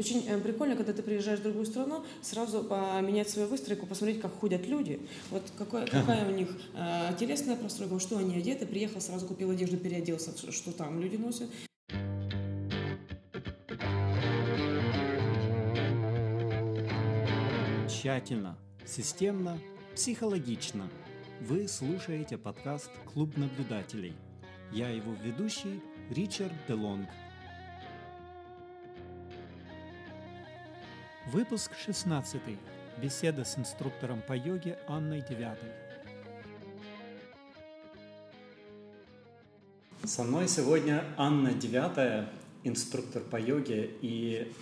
Очень э, прикольно, когда ты приезжаешь в другую страну, сразу поменять свою выстройку, посмотреть, как ходят люди, вот какой, какая у них э, телесная простройка, что они одеты, приехал, сразу купил одежду, переоделся, что там люди носят. Тщательно, системно, психологично. Вы слушаете подкаст «Клуб наблюдателей». Я его ведущий Ричард Делонг. Выпуск 16. Беседа с инструктором по йоге Анной Девятой. Со мной сегодня Анна Девятая, инструктор по йоге, и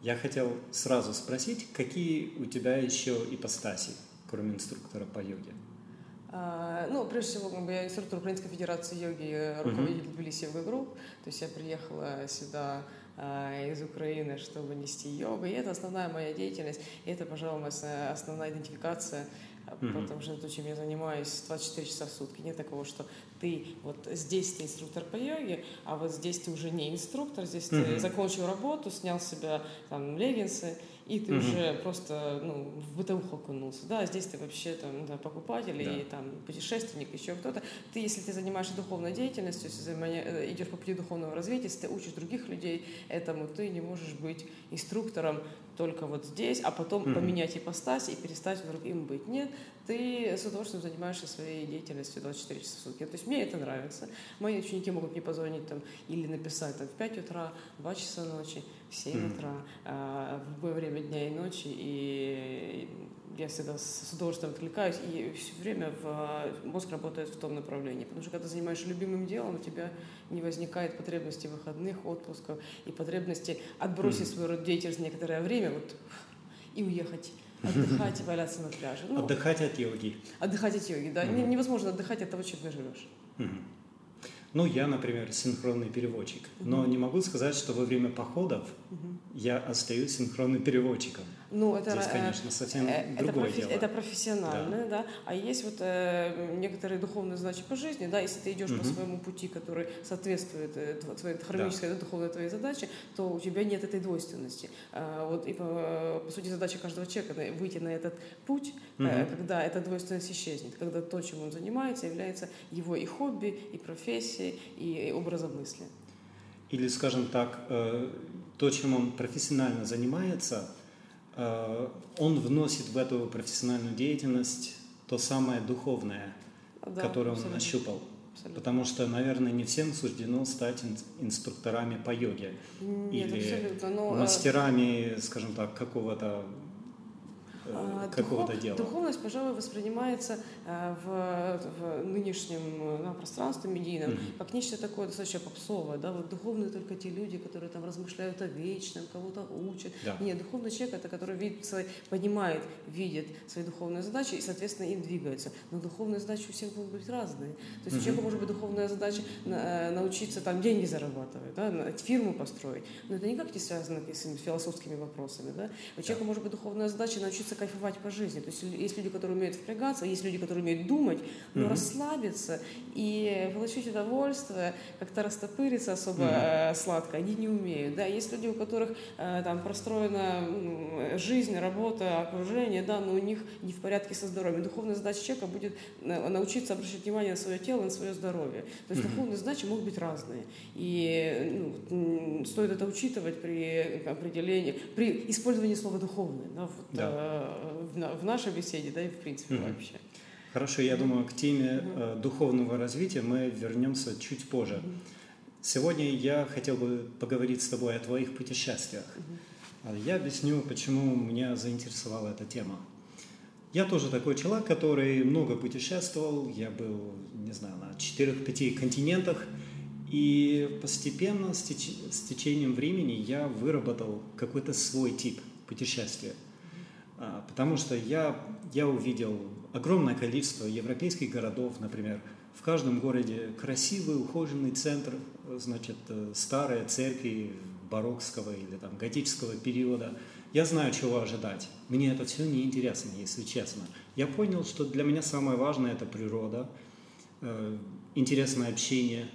я хотел сразу спросить, какие у тебя еще ипостаси, кроме инструктора по йоге? А, ну, прежде всего, как бы, я инструктор Украинской Федерации йоги, руководитель Тбилиси йога групп. То есть я приехала сюда из Украины, чтобы нести йогу. И это основная моя деятельность. И это, пожалуй, моя основная идентификация mm-hmm. потому что то, чем я занимаюсь 24 часа в сутки. Нет такого, что ты вот здесь ты инструктор по йоге, а вот здесь ты уже не инструктор, здесь mm-hmm. ты закончил работу, снял с себя там леггинсы, и ты mm-hmm. уже просто ну, в бытовуху окунулся. Да, здесь ты вообще там да, покупатель да. и там путешественник, еще кто-то. Ты, если ты занимаешься духовной деятельностью, если э, идешь по пути духовного развития, если ты учишь других людей этому, ты не можешь быть инструктором только вот здесь, а потом mm-hmm. поменять ипостась и перестать вдруг им быть. Нет, ты с удовольствием занимаешься своей деятельностью 24 часа в сутки. То есть мне это нравится. Мои ученики могут мне позвонить там или написать там, в 5 утра, в 2 часа ночи, в 7 mm-hmm. утра, э, в любое время дня и ночи. И я всегда с удовольствием отвлекаюсь, и все время в, мозг работает в том направлении. Потому что когда ты занимаешься любимым делом, у тебя не возникает потребности выходных, отпусков и потребности отбросить mm-hmm. свой род деятельности некоторое время вот, и уехать отдыхать и валяться на пляже. Ну, отдыхать от йоги. Отдыхать от йоги, да. Mm-hmm. Невозможно отдыхать от того, чем ты живешь. Mm-hmm. Ну, я, например, синхронный переводчик. Mm-hmm. Но не могу сказать, что во время походов mm-hmm. я остаюсь синхронным переводчиком. Ну, это, Здесь, конечно, совсем э, это другое профи- дело. Это профессионально, да. да. А есть вот э, некоторые духовные задачи по жизни, да, если ты идешь угу. по своему пути, который соответствует э, твоей хармонической, да. духовной твоей задаче, то у тебя нет этой двойственности. А, вот и по, по сути задача каждого человека выйти на этот путь, угу. э, когда эта двойственность исчезнет, когда то, чем он занимается, является его и хобби, и профессией, и, и образом мысли. Или, скажем так, э, то, чем он профессионально занимается – Э, он вносит в эту профессиональную деятельность то самое духовное, да, которое он абсолютно. нащупал. Абсолютно. Потому что, наверное, не всем суждено стать инструкторами по йоге Нет, или но... Э, мастерами, скажем так, какого-то Э, какого-то Духов, дела. Духовность, пожалуй, воспринимается э, в, в нынешнем да, э, пространстве медийном mm-hmm. как нечто такое достаточно попсовое. Да? Вот духовные только те люди, которые там размышляют о вечном, кого-то учат. Да. Нет, духовный человек это который видит свои, понимает, видит свои духовные задачи и, соответственно, им двигается. Но духовные задачи у всех могут быть разные. То есть mm-hmm. у человека может быть духовная задача научиться там деньги зарабатывать, да? фирму построить. Но это никак не связано с философскими вопросами. Да? У человека да. может быть духовная задача научиться кайфовать по жизни. То есть есть люди, которые умеют впрягаться, есть люди, которые умеют думать, но mm-hmm. расслабиться и получить удовольствие, как-то растопыриться особо mm-hmm. сладко, они не умеют. Да, есть люди, у которых э, там простроена жизнь, работа, окружение, да, но у них не в порядке со здоровьем. Духовная задача человека будет э, научиться обращать внимание на свое тело, на свое здоровье. То есть mm-hmm. духовные задачи могут быть разные. И ну, стоит это учитывать при определении, при использовании слова духовный. Да, вот, да в нашей беседе, да и в принципе mm-hmm. вообще. Хорошо, я думаю, к теме mm-hmm. духовного развития мы вернемся чуть позже. Mm-hmm. Сегодня я хотел бы поговорить с тобой о твоих путешествиях. Mm-hmm. Я объясню, почему меня заинтересовала эта тема. Я тоже такой человек, который много путешествовал. Я был, не знаю, на 4-5 континентах. И постепенно, с, теч- с течением времени, я выработал какой-то свой тип путешествия – а, потому что я, я увидел огромное количество европейских городов, например, в каждом городе красивый, ухоженный центр, значит, э, старые церкви барокского или там готического периода. Я знаю, чего ожидать. Мне это все неинтересно, если честно. Я понял, что для меня самое важное – это природа, э, интересное общение,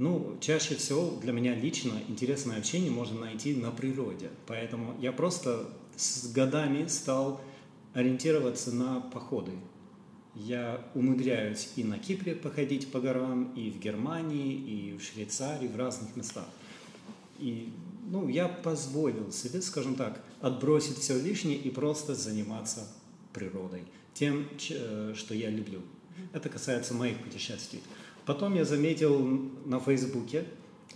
Ну, чаще всего для меня лично интересное общение можно найти на природе. Поэтому я просто с годами стал ориентироваться на походы. Я умудряюсь и на Кипре походить по горам, и в Германии, и в Швейцарии, в разных местах. И ну, я позволил себе, скажем так, отбросить все лишнее и просто заниматься природой, тем, э, что я люблю. Это касается моих путешествий. Потом я заметил на Фейсбуке,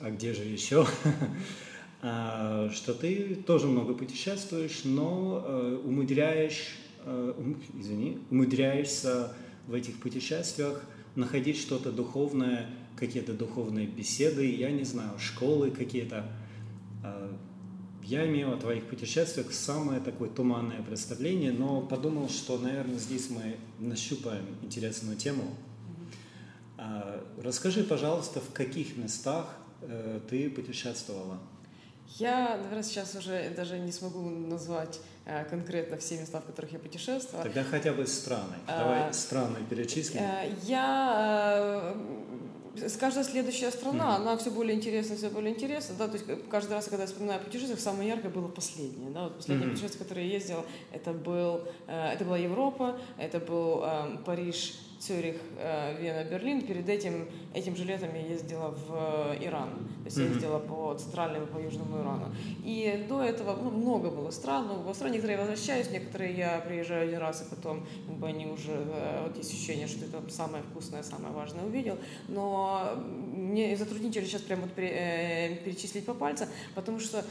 а где же еще, что ты тоже много путешествуешь, но э, умудряешь, э, извини, умудряешься в этих путешествиях находить что-то духовное, какие-то духовные беседы, я не знаю, школы какие-то. Я имел о твоих путешествиях самое такое туманное представление, но подумал, что, наверное, здесь мы нащупаем интересную тему – расскажи, пожалуйста, в каких местах э, ты путешествовала? Я, наверное, сейчас уже даже не смогу назвать э, конкретно все места, в которых я путешествовала. Тогда хотя бы страны. А, Давай страны перечислим. Э, я с каждая следующая страна, mm-hmm. она все более интересна, все более интересна, да, то есть каждый раз, когда я вспоминаю путешествие, самое яркое было последнее, да, вот последнее mm-hmm. путешествие, которое я ездила, это был, это была Европа, это был э, Париж, Цюрих, э, Вена, Берлин. Перед этим, этим же летом я ездила в э, Иран. То есть mm-hmm. я ездила по центральному, по южному Ирану. И до этого ну, много было стран. Много было стран. Некоторые я возвращаюсь, некоторые я приезжаю один раз, и потом как бы, они уже... Э, вот есть ощущение, что это самое вкусное, самое важное увидел. Но мне затруднительно сейчас прямо вот перечислить по пальцам, потому что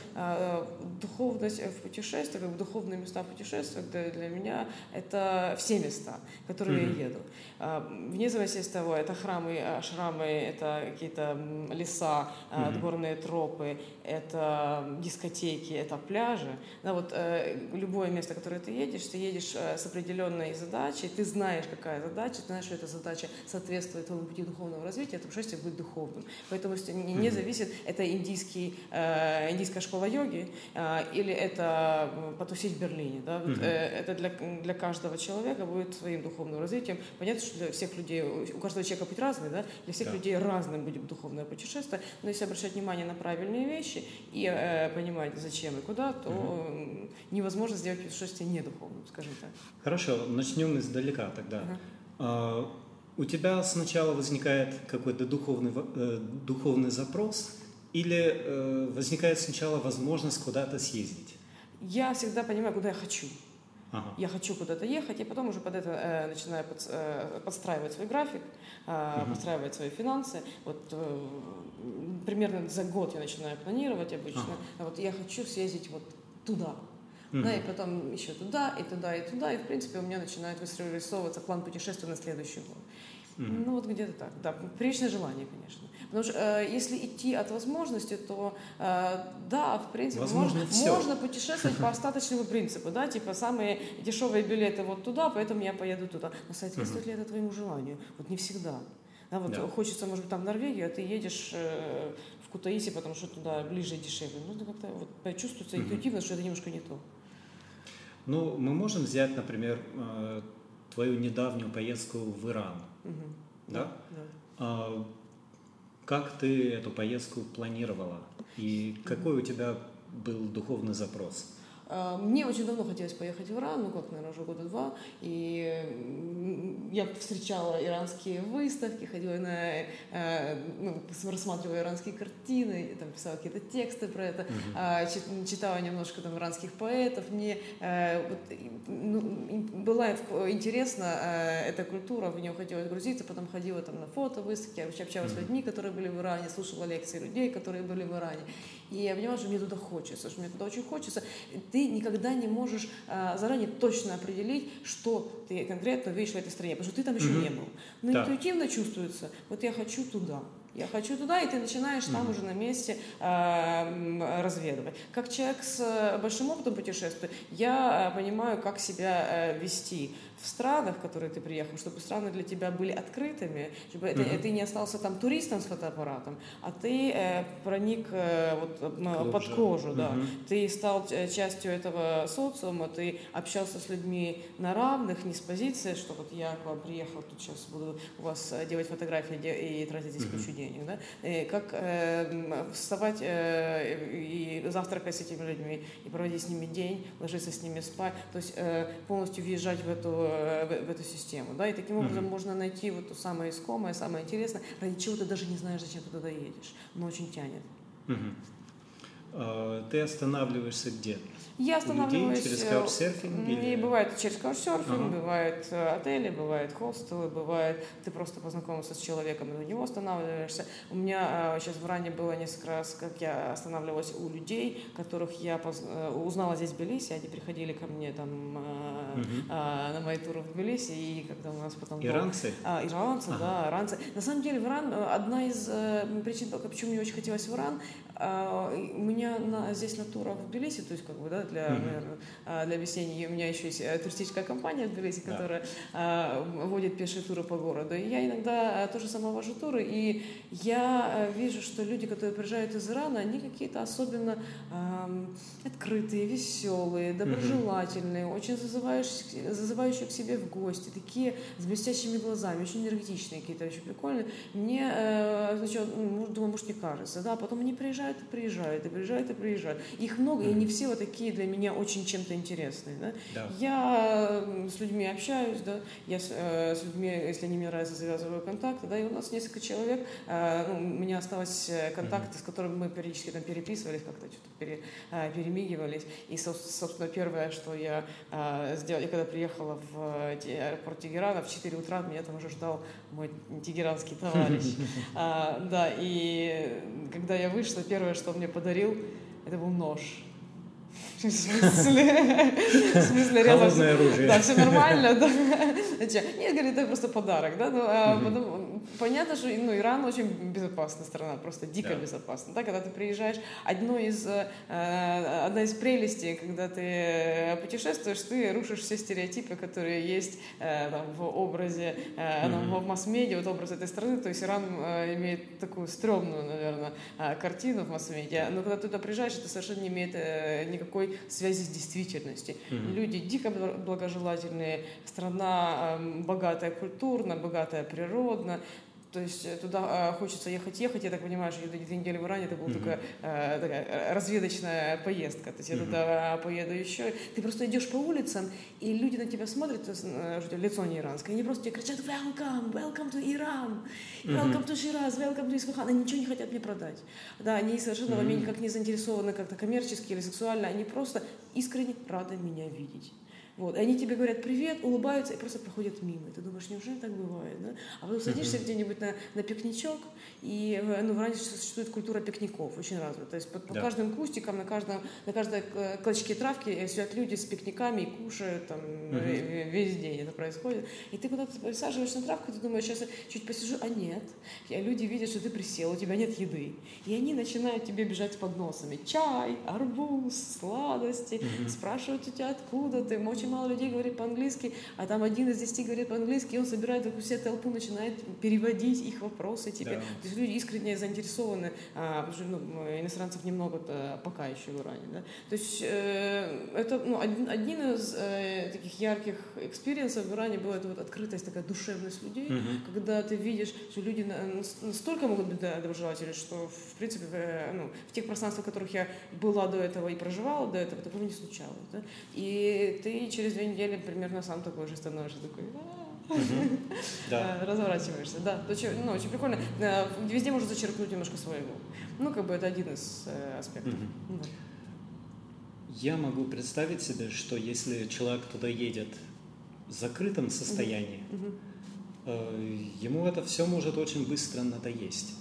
духовность в путешествиях, как бы духовные места в путешествиях для, для меня это все места, в которые mm-hmm. я еду. А, вне зависимости от того, это храмы, а, шрамы, это какие-то леса, mm-hmm. горные тропы, это дискотеки, это пляжи. Да, вот э, любое место, которое ты едешь, ты едешь э, с определенной задачей, ты знаешь, какая задача, ты знаешь, что эта задача соответствует твоему пути духовного развития, это путешествие будет духовным. Поэтому не, не зависит, это индийский, э, индийская школа йоги или это потусить в Берлине. Да? Вот, э, это для, для каждого человека будет своим духовным развитием. Понятно, что для всех людей, у каждого человека быть разный, да? для всех да. людей разным будет духовное путешествие, но если обращать внимание на правильные вещи и э, понимать, зачем и куда, то угу. невозможно сделать путешествие недуховным, скажем так. Хорошо, начнем издалека тогда. Угу. А, у тебя сначала возникает какой-то духовный, э, духовный запрос или э, возникает сначала возможность куда-то съездить? Я всегда понимаю, куда я хочу. Ага. Я хочу куда-то ехать, и потом уже под это э, начинаю под, э, подстраивать свой график, э, угу. подстраивать свои финансы. Вот э, примерно за год я начинаю планировать обычно. Ага. А вот я хочу съездить вот туда. Угу. Да, и потом еще туда, и туда, и туда. И, в принципе, у меня начинает вырисовываться план путешествия на следующий год. Угу. Ну, вот где-то так. Да, приличное желание, конечно. Потому что э, если идти от возможности, то э, да, в принципе, Возможно, можно, можно путешествовать по остаточному принципу, да, типа самые дешевые билеты вот туда, поэтому я поеду туда. Но соответствует ли это твоему желанию? Вот не всегда. Да, вот да. хочется, может быть, там в Норвегию, а ты едешь э, в Кутаиси, потому что туда ближе и дешевле. Ну, это как-то вот чувствуется интуитивно, что это немножко не то. Ну, мы можем взять, например, э, твою недавнюю поездку в Иран. Угу. Да? Да. А, как ты эту поездку планировала? И какой у тебя был духовный запрос? А, мне очень давно хотелось поехать в Иран, ну как, наверное, уже года два, и я встречала иранские выставки, ходила на, э, ну, рассматривала иранские картины, там писала какие-то тексты про это, uh-huh. читала немножко там иранских поэтов, мне э, вот, ну, была интересна э, эта культура, в нее хотелось грузиться, потом ходила там на фото выставки, общалась с людьми, которые были в Иране, слушала лекции людей, которые были в Иране, и я поняла, что мне туда хочется, что мне туда очень хочется. Ты никогда не можешь а, заранее точно определить, что ты конкретно видишь в этой стране, потому что ты там еще mm-hmm. не был. Но да. интуитивно чувствуется, вот я хочу туда. Я хочу туда, и ты начинаешь там mm-hmm. уже на месте э, разведывать. Как человек с э, большим опытом путешествия, я э, понимаю, как себя э, вести в странах, в которые ты приехал, чтобы страны для тебя были открытыми, чтобы mm-hmm. ты, ты не остался там туристом с фотоаппаратом, а ты э, проник э, вот, Кожа. под кожу, mm-hmm. да. Ты стал э, частью этого социума, ты общался с людьми на равных, не с позиции, что вот я к вам приехал, тут сейчас буду у вас э, делать фотографии и тратить здесь mm-hmm. кучу денег да, и как э, вставать э, и завтракать с этими людьми, и проводить с ними день, ложиться с ними спать, то есть э, полностью въезжать в эту, э, в, в эту систему, да, и таким образом mm-hmm. можно найти вот то самое искомое, самое интересное, ради чего ты даже не знаешь, зачем ты туда едешь, но очень тянет. Mm-hmm. Ты останавливаешься где? Я останавливаюсь... Людей через каучсерфинг? Или... И бывает через каучсерфинг, ага. бывает э, отели, бывает хостелы, бывает ты просто познакомился с человеком и у него останавливаешься. У меня сейчас в Ране было несколько раз, как я останавливалась у людей, которых я поз... Э, узнала здесь в Тбилиси, они приходили ко мне там угу. на мои туры в Тбилиси, и когда у нас потом... Иранцы? А, иранцы, ага. да, иранцы. На самом деле в Иран одна из причин, почему мне очень хотелось в Иран, у меня на, здесь на турах в Тбилиси, то есть как бы, да, для, mm-hmm. наверное, а, для объяснения. У меня еще есть э, туристическая компания в Тбилиси, да. которая а, водит пешие туры по городу. И я иногда тоже сама вожу туры, и я э, вижу, что люди, которые приезжают из Ирана, они какие-то особенно эм, открытые, веселые, доброжелательные, mm-hmm. очень зазывающие, зазывающие к себе в гости, такие с блестящими глазами, очень энергетичные какие-то, очень прикольные. Мне, э, значит, ну, думаю, может, не кажется, да, потом они приезжают и приезжают, и приезжают и приезжают. Их много, mm-hmm. и они все вот такие для меня очень чем-то интересные. Да? Да. Я с людьми общаюсь, да, я с, э, с людьми, если они мне нравятся, завязываю контакты, да, и у нас несколько человек, э, ну, у меня осталось э, контакты, mm-hmm. с которыми мы периодически там переписывались, как-то что-то пере, э, перемигивались. И, собственно, первое, что я э, сделала, я когда приехала в аэропорт Тегерана, в 4 утра меня там уже ждал мой тегеранский товарищ. А, да, и когда я вышла, первое, что он мне подарил, это был нож. В смысле? В смысле. Холодное оружие. Да, все нормально, да. Нет, говорит, это просто подарок, да. Понятно, что ну, Иран очень безопасная страна, просто дико да. безопасна. Да, когда ты приезжаешь, одно из, э, одна из прелестей, когда ты путешествуешь, ты рушишь все стереотипы, которые есть э, там, в образе, э, там, в масс-медиа, вот образ этой страны. То есть Иран э, имеет такую стрёмную, наверное, э, картину в масс-медиа. Но когда ты туда приезжаешь, это совершенно не имеет э, никакой связи с действительностью. Mm-hmm. Люди дико благожелательные, страна э, богатая культурно, богатая природно, то есть э, туда э, хочется ехать, ехать. Я так понимаю, что две недели в Иране это была mm-hmm. только э, такая разведочная поездка. То есть я mm-hmm. туда поеду еще. Ты просто идешь по улицам, и люди на тебя смотрят, лицо не иранское, они просто тебе кричат «Welcome! Welcome to Iran! Welcome to Shiraz! Welcome to Isfahan!» Они ничего не хотят мне продать. Да, они совершенно mm-hmm. во мне никак не заинтересованы как-то коммерчески или сексуально. Они просто искренне рады меня видеть. Вот. И они тебе говорят привет, улыбаются и просто проходят мимо. И ты думаешь, неужели так бывает? Да? А потом садишься uh-huh. где-нибудь на, на пикничок, и ну, в Иране существует культура пикников, очень развита. То есть по, по да. каждым кустикам, на, каждом, на каждой клочке травки сидят люди с пикниками и кушают там uh-huh. весь день это происходит. И ты куда-то присаживаешься на травку, ты думаешь, сейчас я чуть посижу, а нет. И люди видят, что ты присел, у тебя нет еды. И они начинают тебе бежать с подносами. Чай, арбуз, сладости. Uh-huh. Спрашивают у тебя, откуда ты. Очень мало людей говорит по-английски, а там один из десяти говорит по-английски, и он собирает такую всю толпу, начинает переводить их вопросы тебе. Да. Есть люди искренне заинтересованы, а, потому что ну, иностранцев немного пока еще в Иране. Да? То есть э, это ну, один, один из э, таких ярких experience ов в Иране была эта вот открытость, такая душевность людей, угу. когда ты видишь, что люди настолько могут быть доброжелатели, что в принципе в, ну, в тех пространствах, в которых я была до этого и проживала до этого, такого не случалось. Да? И ты через две недели примерно сам такой же становишься, такой, да. разворачиваешься. Да, очень, ну, очень прикольно. Везде можно зачеркнуть немножко своего. Ну, как бы это один из э, аспектов. Я могу представить себе, что если человек туда едет в закрытом состоянии, э, ему это все может очень быстро надоесть.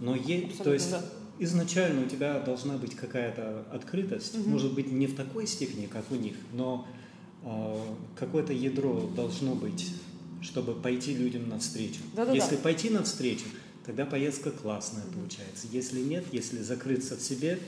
Но е... то есть да. изначально у тебя должна быть какая-то открытость, угу. может быть не в такой степени, как у них, но а, какое-то ядро должно быть, чтобы пойти людям навстречу. Да-да-да. Если пойти навстречу, тогда поездка классная получается. Если нет, если закрыться в себе,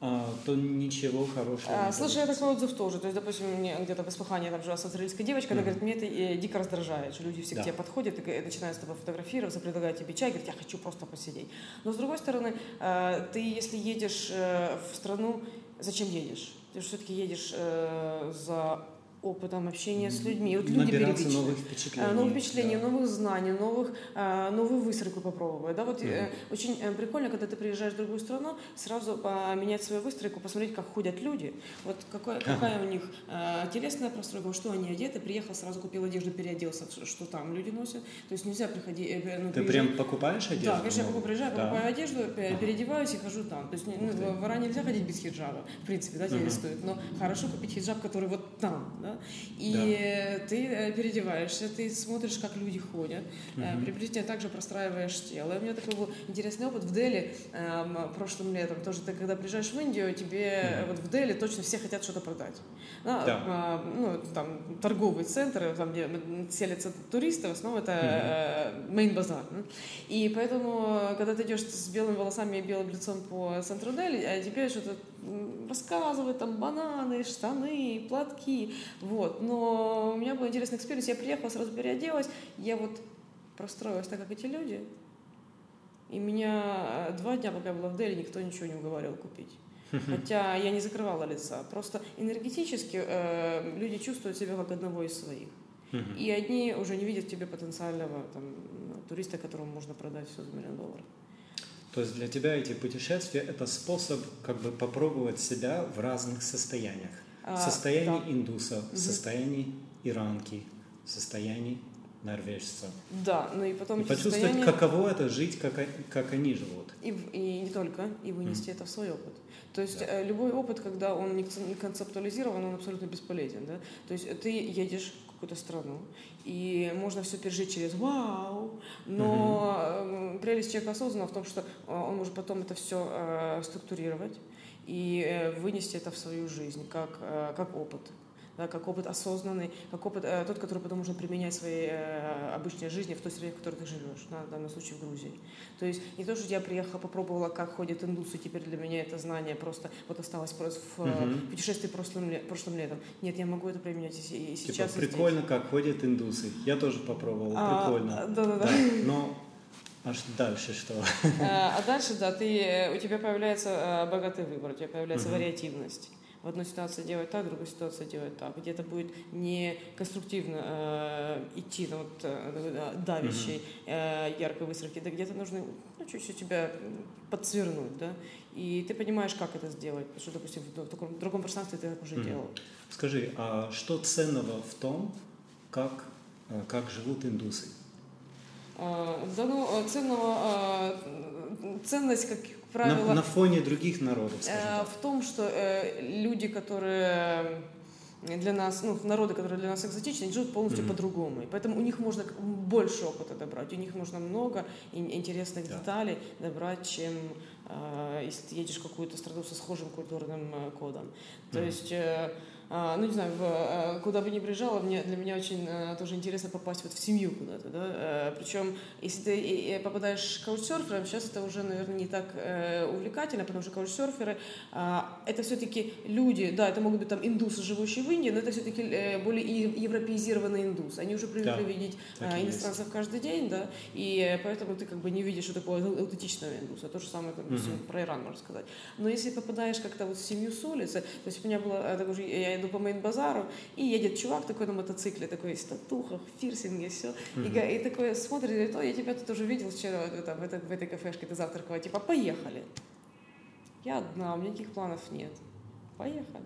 а, то ничего хорошего. А, слушай, я такой отзыв тоже. То есть, допустим, мне где-то в Испании там жила австралийская девочка, mm-hmm. она говорит, мне это э, дико раздражает, что люди все да. к тебе подходят и начинают с тобой фотографироваться, предлагают тебе чай, говорят, я хочу просто посидеть. Но с другой стороны, э, ты если едешь э, в страну, зачем едешь? ты все-таки едешь э, за опытом общения с людьми. Вот люди Набираться новых впечатлений. Новых впечатлений, да. новых знаний, новых, новую выстройку попробовать. Да, вот mm-hmm. очень э, прикольно, когда ты приезжаешь в другую страну, сразу поменять свою выстройку, посмотреть, как ходят люди, вот какой, какая у них телесная простройка, что они одеты, приехал, сразу купил одежду, переоделся, что там люди носят. То есть нельзя приходить... Э, ну, ты приезжать... прям покупаешь одежду? Да, конечно, я приезжаю, да. покупаю одежду, переодеваюсь и хожу там. То есть ну, в Иране нельзя ходить без хиджаба, в принципе, да, тебе uh-huh. стоит. Но хорошо купить хиджаб, который вот там, да. И да. ты э, переодеваешься, ты смотришь, как люди ходят, uh-huh. приблизительно также простраиваешь тело. У меня такой был интересный опыт в Дели эм, прошлым летом. Тоже ты, когда приезжаешь в Индию, тебе uh-huh. вот в Дели точно все хотят что-то продать. Да, да. А, ну, там торговые центры, там, где селятся туристы, в основном это Main Bazaar. Uh-huh. И поэтому, когда ты идешь с белыми волосами и белым лицом по центру Дели, а тебе что-то рассказывают, там бананы, штаны, платки, вот. Но у меня был интересный experience, я приехала, сразу переоделась, я вот простроилась так, как эти люди, и меня э, два дня, пока я была в Дели, никто ничего не уговаривал купить. Хотя я не закрывала лица. Просто энергетически э, люди чувствуют себя как одного из своих. И одни уже не видят в тебе потенциального там, туриста, которому можно продать все за миллион долларов. То есть для тебя эти путешествия – это способ как бы попробовать себя в разных состояниях. В состоянии да. индуса, в состоянии иранки, в состоянии норвежца. Да, ну и потом... И почувствовать, состояния... каково это жить, как, как они живут. И, и не только, и вынести mm. это в свой опыт. То есть да. Э, любой опыт, когда он не концептуализирован, он абсолютно бесполезен. Да? То есть ты едешь какую-то страну, и можно все пережить через вау, но угу. прелесть человека осознанного в том, что э, он может потом это все э, структурировать и вынести это в свою жизнь как, как опыт да, как опыт осознанный, как опыт э, тот, который потом можно применять в своей э, обычной жизни, в той среде, в которой ты живешь, на, в данном случае в Грузии. То есть не то, что я приехала, попробовала, как ходят индусы, теперь для меня это знание просто вот осталось просто в угу. путешествии прошлым, прошлым летом. Нет, я могу это применять и, и сейчас. Типа, прикольно, здесь. как ходят индусы. Я тоже попробовала, а, прикольно. Да-да-да. Но а дальше что? А, а дальше, да, ты, у тебя появляется богатый выбор, у тебя появляется угу. вариативность в одной ситуации делать так, в другой ситуации делать так. Где-то будет не конструктивно э, идти на вот, э, давящей э, яркой выстройки, да где-то нужно ну, чуть-чуть тебя подсвернуть, да, и ты понимаешь, как это сделать, потому что, допустим, в, таком, в другом пространстве ты это уже mm-hmm. делал. Скажи, а что ценного в том, как, э, как живут индусы? А, да, ну, ценного, ценность, как правило... На, на фоне других народов, э, В том, что э, люди, которые для нас, ну, народы, которые для нас экзотичны, живут полностью mm-hmm. по-другому. И поэтому у них можно больше опыта добрать, у них можно много интересных yeah. деталей добрать, чем э, если ты едешь в какую-то страну со схожим культурным э, кодом. То mm-hmm. есть... Э, ну, не знаю, в, э, куда бы ни приезжала, мне, для меня очень э, тоже интересно попасть вот в семью куда-то, да, э, причем, если ты попадаешь каучсерфером, сейчас это уже, наверное, не так увлекательно, потому что каучсерферы а, это все-таки люди, да, это могут быть там индусы, живущие в Индии, но это все-таки более европеизированные индусы, они уже привыкли да, видеть иностранцев каждый день, да, и поэтому ты как бы не видишь, что такое аутентичного индуса, то же самое, там, угу. про Иран можно сказать. Но если попадаешь как-то вот в семью с улицы, то есть у меня было, я я иду по мейн-базару, и едет чувак такой на мотоцикле, такой весь татухах, в пирсинге, все. Mm-hmm. И, и такой смотрит, говорит, о, я тебя тут уже видел вчера там, в, этой, в этой кафешке, ты завтракала, типа, поехали. Я одна, у меня никаких планов нет. Поехали.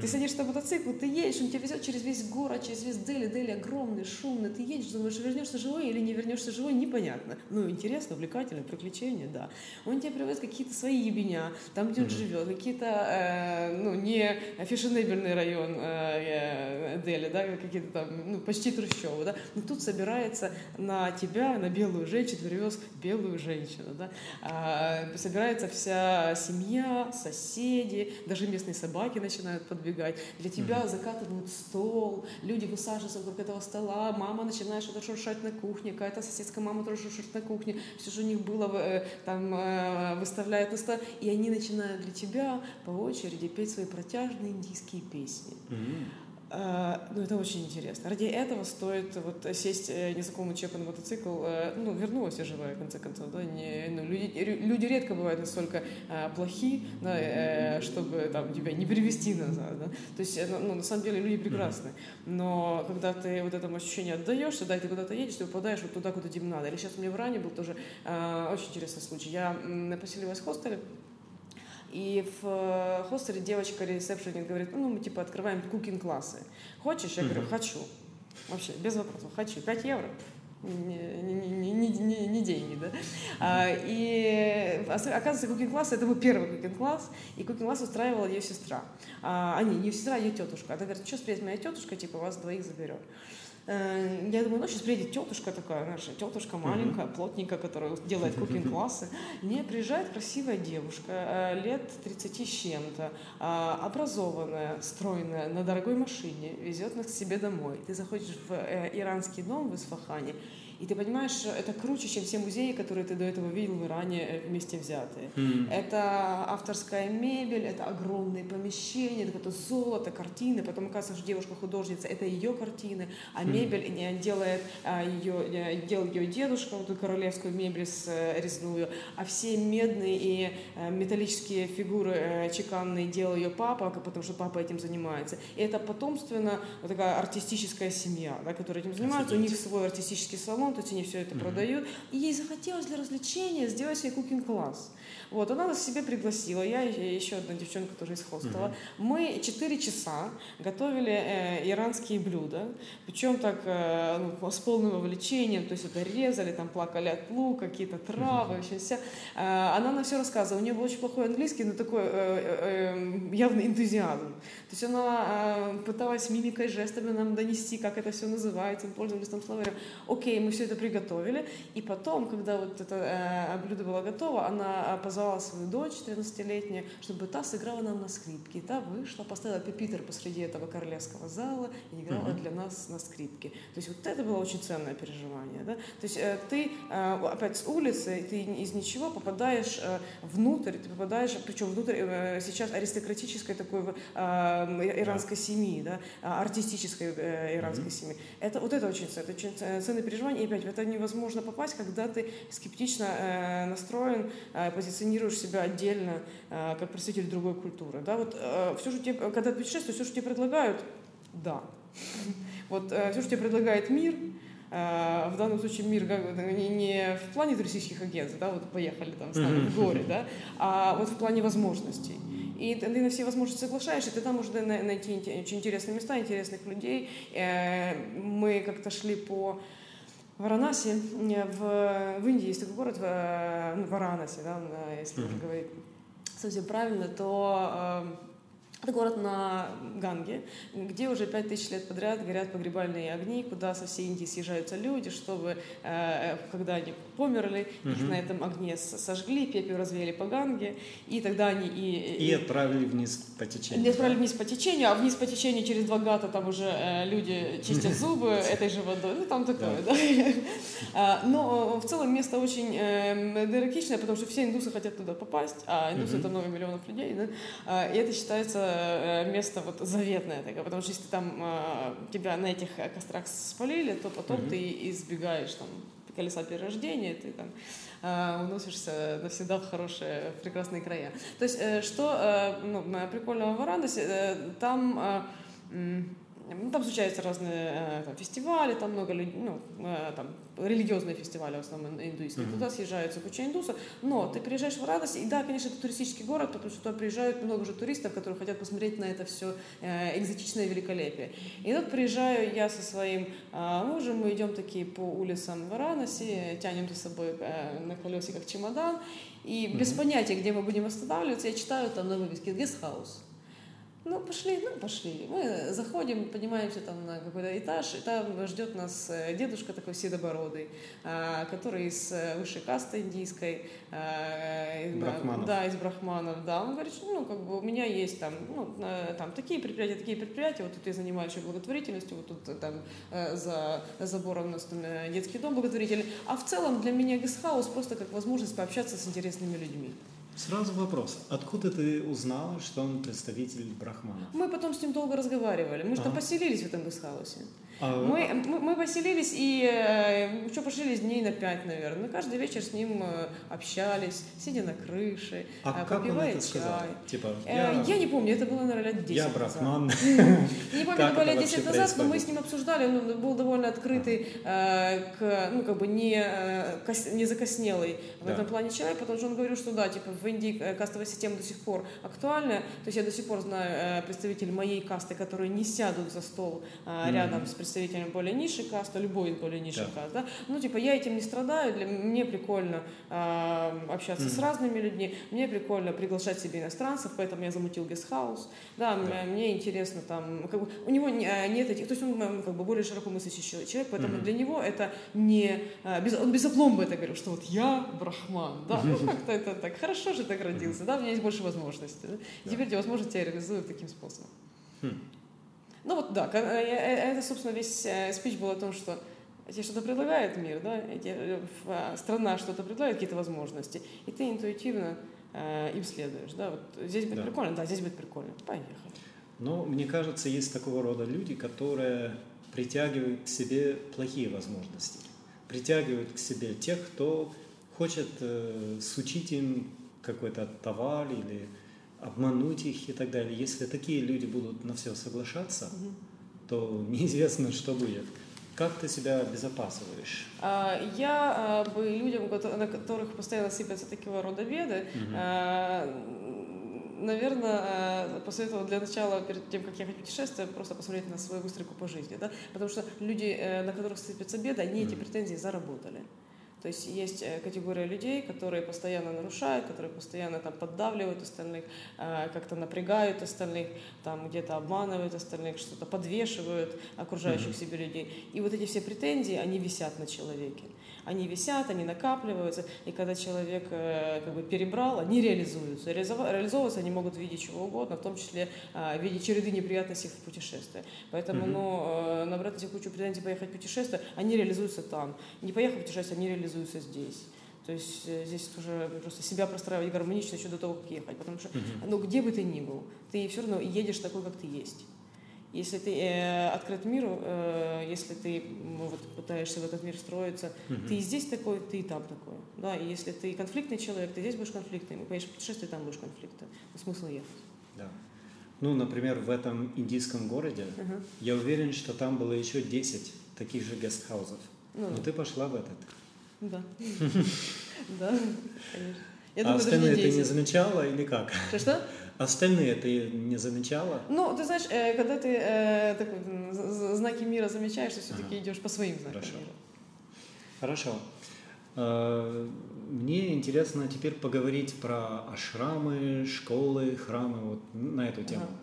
Ты садишься на мотоцикл, ты едешь, он тебя везет через весь город, через весь Дели, Дели огромный, шумный, ты едешь, думаешь, вернешься живой или не вернешься живой, непонятно. Ну, интересно, увлекательно, приключения, да. Он тебе привез какие-то свои ебеня, там, где он mm-hmm. живет, какие-то, э, ну, не фешенебельный район э, Дели, да, какие-то там, ну, почти трущобы, да. Но тут собирается на тебя, на белую женщину, привез белую женщину, да. А, собирается вся семья, соседи, даже местные собаки начинают под подбегать. Для тебя mm-hmm. закатывают стол, люди высаживаются вокруг этого стола, мама начинает что-то шуршать на кухне, какая-то соседская мама тоже шуршит на кухне, все, что у них было, э, там э, выставляют на стол, и они начинают для тебя по очереди петь свои протяжные индийские песни. Mm-hmm ну, это очень интересно. Ради этого стоит вот сесть э, незнакомому человеку на мотоцикл. Э, ну, вернулась я живая, в конце концов. Да? Не, ну, люди, люди редко бывают настолько а, плохи, да, чтобы там, тебя не привести назад. Да? То есть, ну, ну, на самом деле, люди прекрасны. Но когда ты вот этому ощущению отдаешься, да, и ты куда-то едешь, ты попадаешь вот туда, куда тебе надо. Или сейчас у меня в ране был тоже а, очень интересный случай. Я поселилась в хостеле, и в э, хостере девочка ресепшеник говорит, ну, мы типа открываем кукинг-классы. Хочешь? Я говорю, хочу. Вообще, без вопросов, хочу. 5 евро. Не, не, не, не, не деньги, да. А, и оказывается, кукинг-класс это был первый кукинг-класс, и кукинг-класс устраивала ее сестра. А, а не, ее сестра, а ее тетушка. Она говорит, что приедет моя тетушка, типа вас двоих заберет. Э, я думаю, ну, сейчас приедет тетушка такая, наша тетушка маленькая, плотненькая, которая делает кукинг-классы. Не, приезжает красивая девушка, э, лет 30 с чем-то, а, образованная, стройная, на дорогой машине, везет нас к себе домой. Ты заходишь в э, иранский дом в Исфахане, и ты понимаешь, это круче, чем все музеи, которые ты до этого видел в Иране э, вместе взятые. Mm. Это авторская мебель, это огромные помещения, это золото, картины. Потом оказывается, что девушка художница, это ее картины, а мебель mm. делает ее, э, делал ее дедушка, вот эту королевскую мебель с резную, а все медные и металлические фигуры чеканные делал ее папа, потому что папа этим занимается. И это потомственно вот такая артистическая семья, да, которая этим занимается. У них свой артистический салон, то есть они все это mm-hmm. продают. И ей захотелось для развлечения сделать себе кукинг-класс. Вот, она нас себе пригласила, я и еще одна девчонка тоже из хостела. Mm-hmm. Мы четыре часа готовили э, иранские блюда, причем так э, ну, с полным вовлечением, то есть это резали, там плакали от лука, какие-то травы, вообще вся. Э, она нам все рассказывала, у нее был очень плохой английский, но такой э, э, эм, явный энтузиазм. То есть она э, пыталась мимикой, жестами нам донести, как это все называется, мы пользовались там словарем. Окей, мы все это приготовили, и потом, когда вот это э, блюдо было готово, она позвала позвала свою дочь 14-летнюю, чтобы та сыграла нам на скрипке. И та вышла, поставила пепитер посреди этого королевского зала и играла uh-huh. для нас на скрипке. То есть вот это было очень ценное переживание. Да? То есть э, ты э, опять с улицы, ты из ничего попадаешь э, внутрь, ты попадаешь, причем внутрь сейчас аристократической такой иранской семьи, да? А, артистической иранской uh-huh. семьи. Это, вот это очень, это очень ценное переживание. И опять в это невозможно попасть, когда ты скептично настроен, э, позиционируешь себя отдельно, э, как представитель другой культуры. Да? Вот, э, все, что тебе, когда ты путешествуешь, все, что тебе предлагают, да. Вот э, все, что тебе предлагает мир, в данном случае мир как, не, не в плане туристических агентств, да, вот поехали там с нами в горе, да, а вот в плане возможностей. И ты на все возможности соглашаешься, ты там можно найти очень интересные места, интересных людей. Мы как-то шли по Варанаси, в, в Индии есть такой город, ну, Варанаси, да, если mm-hmm. говорить совсем правильно, то э, это город на Ганге, где уже пять тысяч лет подряд горят погребальные огни, куда со всей Индии съезжаются люди, чтобы, э, когда они померли, угу. их на этом огне сожгли, пепел развеяли по Ганге, и тогда они и... И, и отправили вниз по течению. И отправили вниз по течению, а вниз по течению через два гата там уже э, люди чистят зубы этой же водой, ну там такое, да. А, но в целом место очень деракичное, потому что все индусы хотят туда попасть, а индусы это много миллионов людей, а, и это считается Э, место вот заветное такое, потому что если там э, тебя на этих кострах спалили, то потом mm-hmm. ты избегаешь там колеса перерождения, ты там э, уносишься навсегда в хорошие, в прекрасные края. То есть, что ну, прикольного в Арандосе, там ну, там случаются разные э, там, фестивали, там много людей, ну, э, там, религиозные фестивали, в основном индуистские. Mm-hmm. Туда съезжаются куча индусов. Но ты приезжаешь в радость, и да, конечно, это туристический город, потому что туда приезжают много уже туристов, которые хотят посмотреть на это все э, экзотичное великолепие. И тут приезжаю я со своим мужем, мы идем такие по улицам Варанаси, тянем за собой на колесиках чемодан, и mm-hmm. без понятия, где мы будем останавливаться, я читаю там на вывеске «Гестхаус». Ну, пошли, ну, пошли. Мы заходим, поднимаемся там на какой-то этаж, и там ждет нас э, дедушка такой седобородый, а, который из э, высшей касты индийской. А, брахманов. Да, из брахманов, да. Он говорит, что, ну, как бы у меня есть там, ну, там такие предприятия, такие предприятия, вот тут я занимаюсь благотворительностью, вот тут там за забором у нас там детский дом благотворительный. А в целом для меня гестхаус просто как возможность пообщаться с интересными людьми. Сразу вопрос. Откуда ты узнала, что он представитель брахмана? Мы потом с ним долго разговаривали. Мы же там поселились в этом гестхаусе. А, мы, мы, мы поселились и э, что поселились дней на пять, наверное. Мы каждый вечер с ним э, общались, сидя на крыше, а э, как он это чай. Сказал? Типа, я... Э, я не помню, это было, наверное, лет 10 Я брахман. Я не помню, это было лет 10 назад, но мы с ним обсуждали, он был довольно открытый, к, ну, как бы не, не закоснелый в этом плане человек, потому что он говорил, что да, типа в Индии кастовая система до сих пор актуальна. То есть я до сих пор знаю представителей моей касты, которые не сядут за стол рядом с представителями более низшей касты, любой из более низших да. каст, да, ну, типа, я этим не страдаю, для мне прикольно э, общаться mm-hmm. с разными людьми, мне прикольно приглашать себе иностранцев, поэтому я замутил гестхаус, да, да. мне интересно там, как бы, у него а, нет этих, то есть он как бы более широко мыслящий человек, поэтому mm-hmm. для него это не, без, он без опломба это говорил, что вот я брахман, да, ну, как-то это так, хорошо же так родился, да, у меня есть больше возможностей, да? и теперь эти возможности я реализую таким способом. Хм. Ну вот да, э, э, это, собственно, весь э, спич был о том, что тебе что-то предлагает мир, да, тебе страна что-то предлагает, какие-то возможности, и ты интуитивно э, им следуешь, да, вот здесь будет да. прикольно, да, здесь будет прикольно, поехали. Но мне кажется, есть такого рода люди, которые притягивают к себе плохие возможности, притягивают к себе тех, кто хочет э, сучить им какой-то товар или обмануть их и так далее. Если такие люди будут на все соглашаться, угу. то неизвестно, что будет. Как ты себя обезопасиваешь? А, я а, бы людям, на которых постоянно сыпятся такого рода беды, угу. наверное, посоветовала для начала, перед тем, как ехать в путешествие, просто посмотреть на свою выстройку по жизни. Да? Потому что люди, э, на которых сыпятся беды, они эти претензии заработали. То есть есть э, категория людей, которые постоянно нарушают, которые постоянно там поддавливают остальных, э, как-то напрягают остальных, там где-то обманывают остальных, что-то подвешивают окружающих mm-hmm. себе людей. И вот эти все претензии, они висят на человеке они висят, они накапливаются, и когда человек э, как бы перебрал, они реализуются. Реализовываться они могут в виде чего угодно, в том числе э, в виде череды неприятностей в путешествии. Поэтому, mm-hmm. ну, э, набрать эти кучу претензий поехать в путешествие, они реализуются там. Не поехав в путешествие, они реализуются здесь. То есть здесь уже просто себя простраивать гармонично еще до того, как ехать. Потому что, mm-hmm. ну, где бы ты ни был, ты все равно едешь такой, как ты есть. Если ты э, открыт миру, э, если ты ну, вот, пытаешься в этот мир строиться, угу. ты и здесь такой, ты и там такой. Да? И если ты конфликтный человек, ты здесь будешь конфликтным. И поедешь в путешествие, там будешь конфликтом. Но смысл ехать. Да. Ну, например, в этом индийском городе, угу. я уверен, что там было еще 10 таких же гестхаузов. Ну, Но ты пошла в этот. Да. Да, конечно. А остальные ты не замечала или как? Что-что? Остальные ты не замечала? Ну, ты знаешь, э, когда ты э, такой, знаки мира замечаешь, ты все-таки ага. идешь по своим знакам Хорошо. мира. Хорошо. Э, мне интересно теперь поговорить про ашрамы, школы, храмы, вот на эту тему. Ага.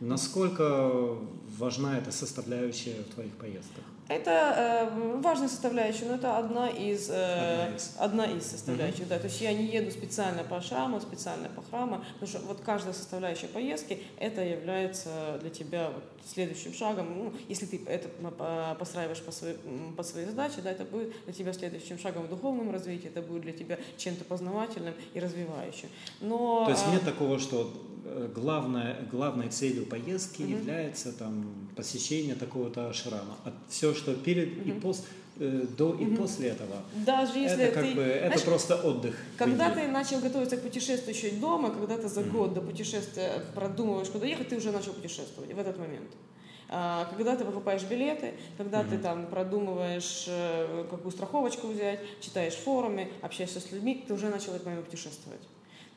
Насколько важна эта составляющая в твоих поездках? Это э, важная составляющая, но это одна из, э, одна из. Одна из составляющих. Mm-hmm. Да. То есть я не еду специально по шраму, специально по храму, потому что вот каждая составляющая поездки это является для тебя вот следующим шагом. Ну, если ты это постраиваешь по своей, по своей задаче, да, это будет для тебя следующим шагом в духовном развитии, это будет для тебя чем-то познавательным и развивающим. Но, То есть нет такого, что э, главная, главной целью поездки mm-hmm. является там, посещение такого-то ашрама. А все, что перед mm-hmm. и после э, до и mm-hmm. после этого. Даже если это как ты, бы это знаешь, просто отдых. Когда ты начал готовиться к путешествию еще дома, когда ты за mm-hmm. год до путешествия продумываешь, куда ехать, ты уже начал путешествовать в этот момент. А, когда ты покупаешь билеты, когда mm-hmm. ты там продумываешь, э, какую страховочку взять, читаешь форумы, общаешься с людьми, ты уже начал в этот момент путешествовать.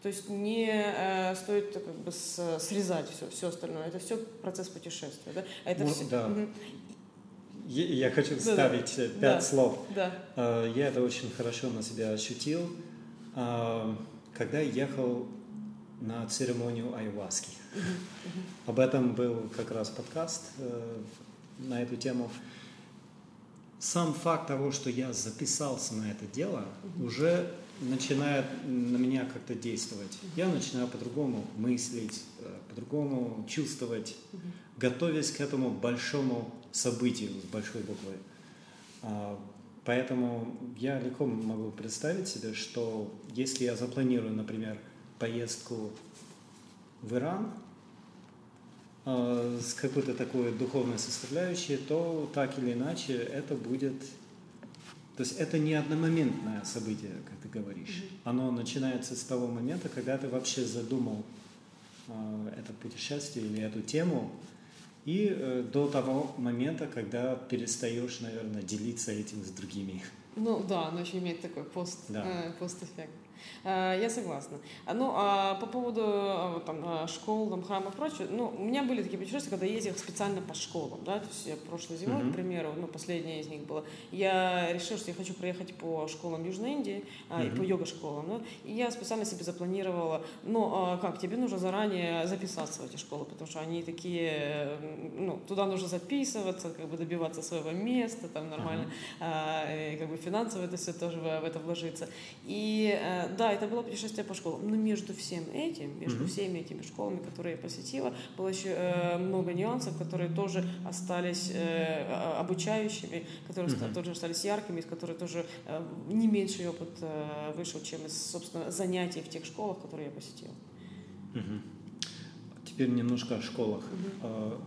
То есть не э, стоит как бы с, срезать все, все остальное. Это все процесс путешествия. Да? Это ну, все... да. Угу. Я хочу вставить да, пять да, слов. Да. А, я это очень хорошо на себя ощутил, а, когда ехал на церемонию айваски. Об этом был как раз подкаст э, на эту тему. Сам факт того, что я записался на это дело, уже начинает на меня как-то действовать. Я начинаю по-другому мыслить, э, по-другому чувствовать, готовясь к этому большому событию с большой буквы. А, поэтому я легко могу представить себе, что если я запланирую, например, поездку в Иран э, с какой-то такой духовной составляющей, то так или иначе это будет... То есть это не одномоментное событие, как ты говоришь. Оно начинается с того момента, когда ты вообще задумал э, это путешествие или эту тему, и э, до того момента, когда перестаешь, наверное, делиться этим с другими. Ну да, оно еще имеет такой пост, Да. э, постэффект. Э, Я согласна. Ну, а по поводу вот там, а, школ, там, храмов и прочее, ну, у меня были такие путешествия, когда я ездил специально по школам, да, то есть я прошлой зимой, Мгм. к примеру, ну, последняя из них была, я решил, что я хочу проехать по школам Южной Индии, а, и по йога-школам, да, и я специально себе запланировала, ну, а как, тебе нужно заранее записаться в эти школы, потому что они такие, э, ну, туда нужно записываться, как бы добиваться своего места, там нормально, а, и как бы финансово это все тоже в это вложиться. И да, это было путешествие по школам. Но между всем этим, между Мгм. всеми этими школами, которые я посетила, было еще э, много нюансов, которые тоже остались э, обучающими, которые Мгм. тоже остались яркими, из которых тоже э, не меньший опыт э, вышел, чем из, собственно, занятий в тех школах, которые я посетила. Мгм. Теперь немножко о школах. А,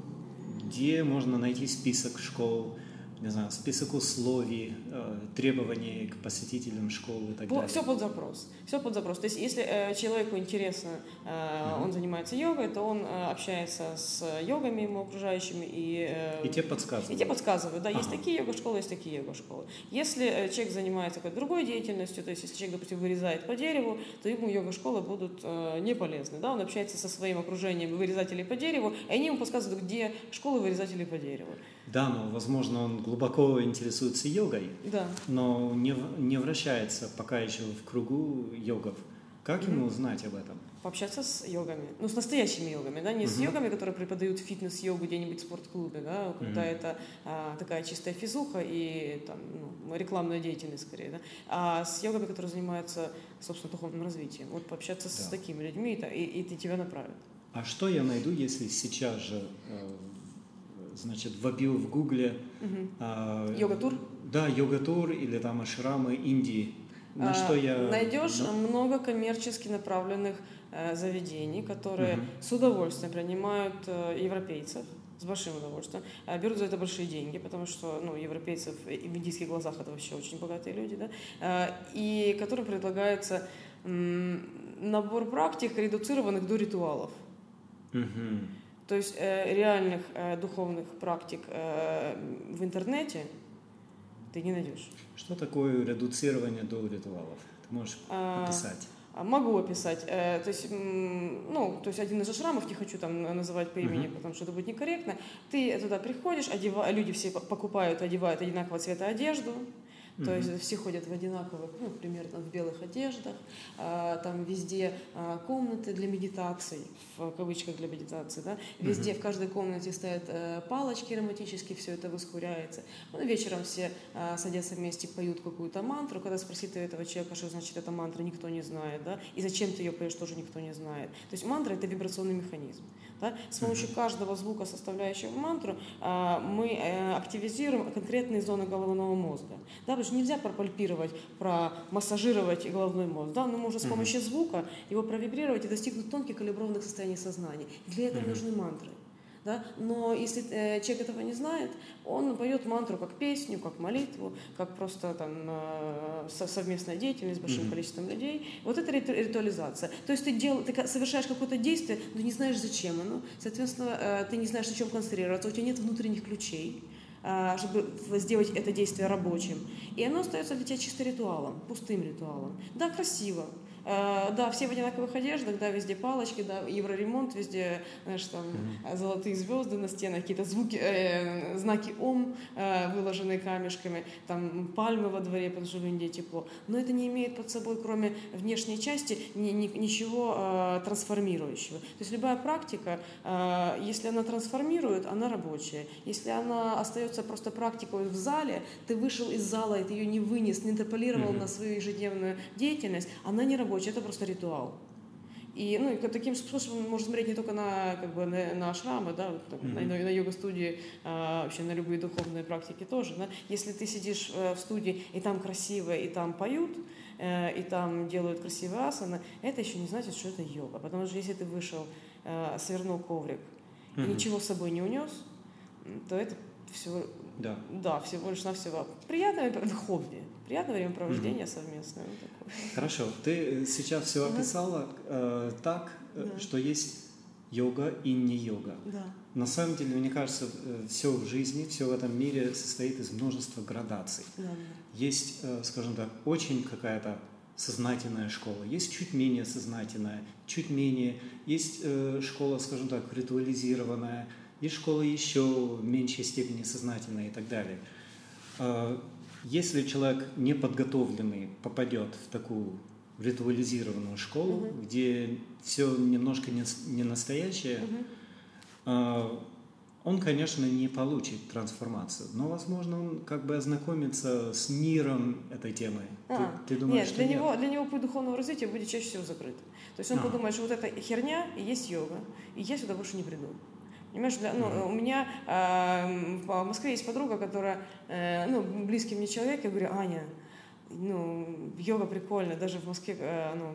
Где можно найти список школ, не знаю, список условий, э, требований к посетителям школы и так далее? Все под запрос. Все под запрос. То есть, если э, человеку интересно, Мгм. он занимается йогой, то он общается с йогами ему окружающими и, И те подсказывают. и те подсказывают. Да, есть Ага. такие йога-школы, есть такие йога-школы. Если человек занимается какой-то другой деятельностью, то есть если человек, допустим, вырезает по дереву, то ему йога-школы будут не полезны. Да? Он общается со своим окружением вырезателей по дереву, и они ему подсказывают, где школы вырезателей по дереву. Да, но, возможно, он глубоко интересуется йогой, Да. но не, не вращается пока еще в кругу йогов. Как ему узнать об этом? пообщаться с йогами, ну, с настоящими йогами, да, не с Мгм. йогами, которые преподают фитнес-йогу где-нибудь в спортклубе, да, когда Мгм. это а, такая чистая физуха и там, ну, рекламная деятельность скорее, да, а с йогами, которые занимаются, собственно, духовным развитием. Вот пообщаться с Да. такими людьми, и, и, и тебя направят. А что я найду, если сейчас же, э, значит, вобью в гугле Мгм. а, Йога-тур? Да, йога-тур или там ашрамы Индии. На А, что я... Найдешь на- много коммерчески направленных э, заведений, которые Мгм. с удовольствием принимают э, европейцев, с большим удовольствием, а берут за это большие деньги, потому что ну, европейцев в индийских глазах это вообще очень богатые люди, да, э, и которым предлагается набор практик, редуцированных до ритуалов. Мгм. То есть э, реальных э, духовных практик э, в интернете ты не найдешь. Что такое редуцирование до ритуалов? Ты можешь А, описать? А, Могу описать. Э, То есть, ну, то есть один из ашрамов, не хочу там называть по имени, Мгм. потому что это будет некорректно. Ты туда приходишь, одева... люди все по- покупают, одевают одинакового цвета одежду. То Мгм. есть все ходят в одинаковых, ну, примерно в белых одеждах. А, Там везде а, комнаты для медитаций, в кавычках для медитации, да. Везде, в каждой комнате стоят э, палочки ароматические, все это воскуряется. Ну, вечером все а, садятся вместе, поют какую-то мантру. Когда спросить у этого человека, что значит эта мантра, никто не знает, да. И зачем ты ее поешь, тоже никто не знает. То есть мантра – это вибрационный механизм. Да? С помощью каждого звука, составляющего мантру, а, мы э, активизируем конкретные зоны головного мозга. Да? Потому что нельзя пропальпировать, промассажировать головной мозг. Да? Но можно с помощью звука его провибрировать и достигнуть тонких калиброванных состояний сознания. И для этого нужны мантры. Да? Но если э, человек этого не знает, он поет мантру как песню, как молитву, как просто там, э, со- совместная деятельность с большим Мгм. количеством людей. Вот это риту- ритуализация. То есть ты, дел, ты совершаешь какое-то действие, но не знаешь, зачем оно. Соответственно, э, ты не знаешь, на чем концентрироваться, у тебя нет внутренних ключей а, чтобы сделать это действие рабочим. И оно остается для тебя чисто ритуалом, пустым ритуалом. Да, красиво. Э, Да, все в одинаковых одеждах, да, везде палочки, да, евроремонт, везде, знаешь, там золотые звезды на стенах, какие-то звуки, э, знаки Ом, э, выложенные камешками, там пальмы во дворе, потому что в Индии тепло. Но это не имеет под собой, кроме внешней части, ни- ни- ничего э, трансформирующего. То есть любая практика, э, если она трансформирует, она рабочая. Если она остается просто практикой в зале, ты вышел из зала, и ты ее не вынес, не интерполировал Мгм. на свою ежедневную деятельность, она не рабочая, это просто ритуал. И ну, и таким способом можно смотреть не только на, как бы, на, на ашрамы, да, вот, там, на, Мгм. на йога-студии, а, вообще на любые духовные практики тоже. Да. Если ты сидишь э, в студии, и там красиво, и там поют, э, и там делают красивые асаны, это еще не значит, что это йога. Потому что если ты вышел, э, свернул коврик и ничего с собой не унес, то это все, да. да, всего лишь навсего приятное хобби, приятное времяпровождение угу. совместное. Вот такое. Хорошо, ты сейчас все описала э, так, э, да. что есть йога и не йога. Да. На самом деле, мне кажется, э, все в жизни, все в этом мире состоит из множества градаций. Да. Есть, э, скажем так, очень какая-то сознательная школа, есть чуть менее сознательная, чуть менее, есть э, школа, скажем так, ритуализированная, есть школа еще в меньшей степени сознательная и так далее. Если человек неподготовленный попадет в такую ритуализированную школу, угу. где все немножко не, не настоящее, угу. э, он, конечно, не получит трансформацию, но, возможно, он как бы ознакомится с миром этой темы. А, ты, ты думаешь, нет, для нет? Него, для него путь духовного развития будет чаще всего закрыт. То есть он а. подумает, что вот эта херня и есть йога, и я сюда больше не приду. Понимаешь, для, ну, mm-hmm. у меня э, в Москве есть подруга, которая, э, ну, близкий мне человек, я говорю, Аня, ну, йога прикольная, даже в Москве, э, ну,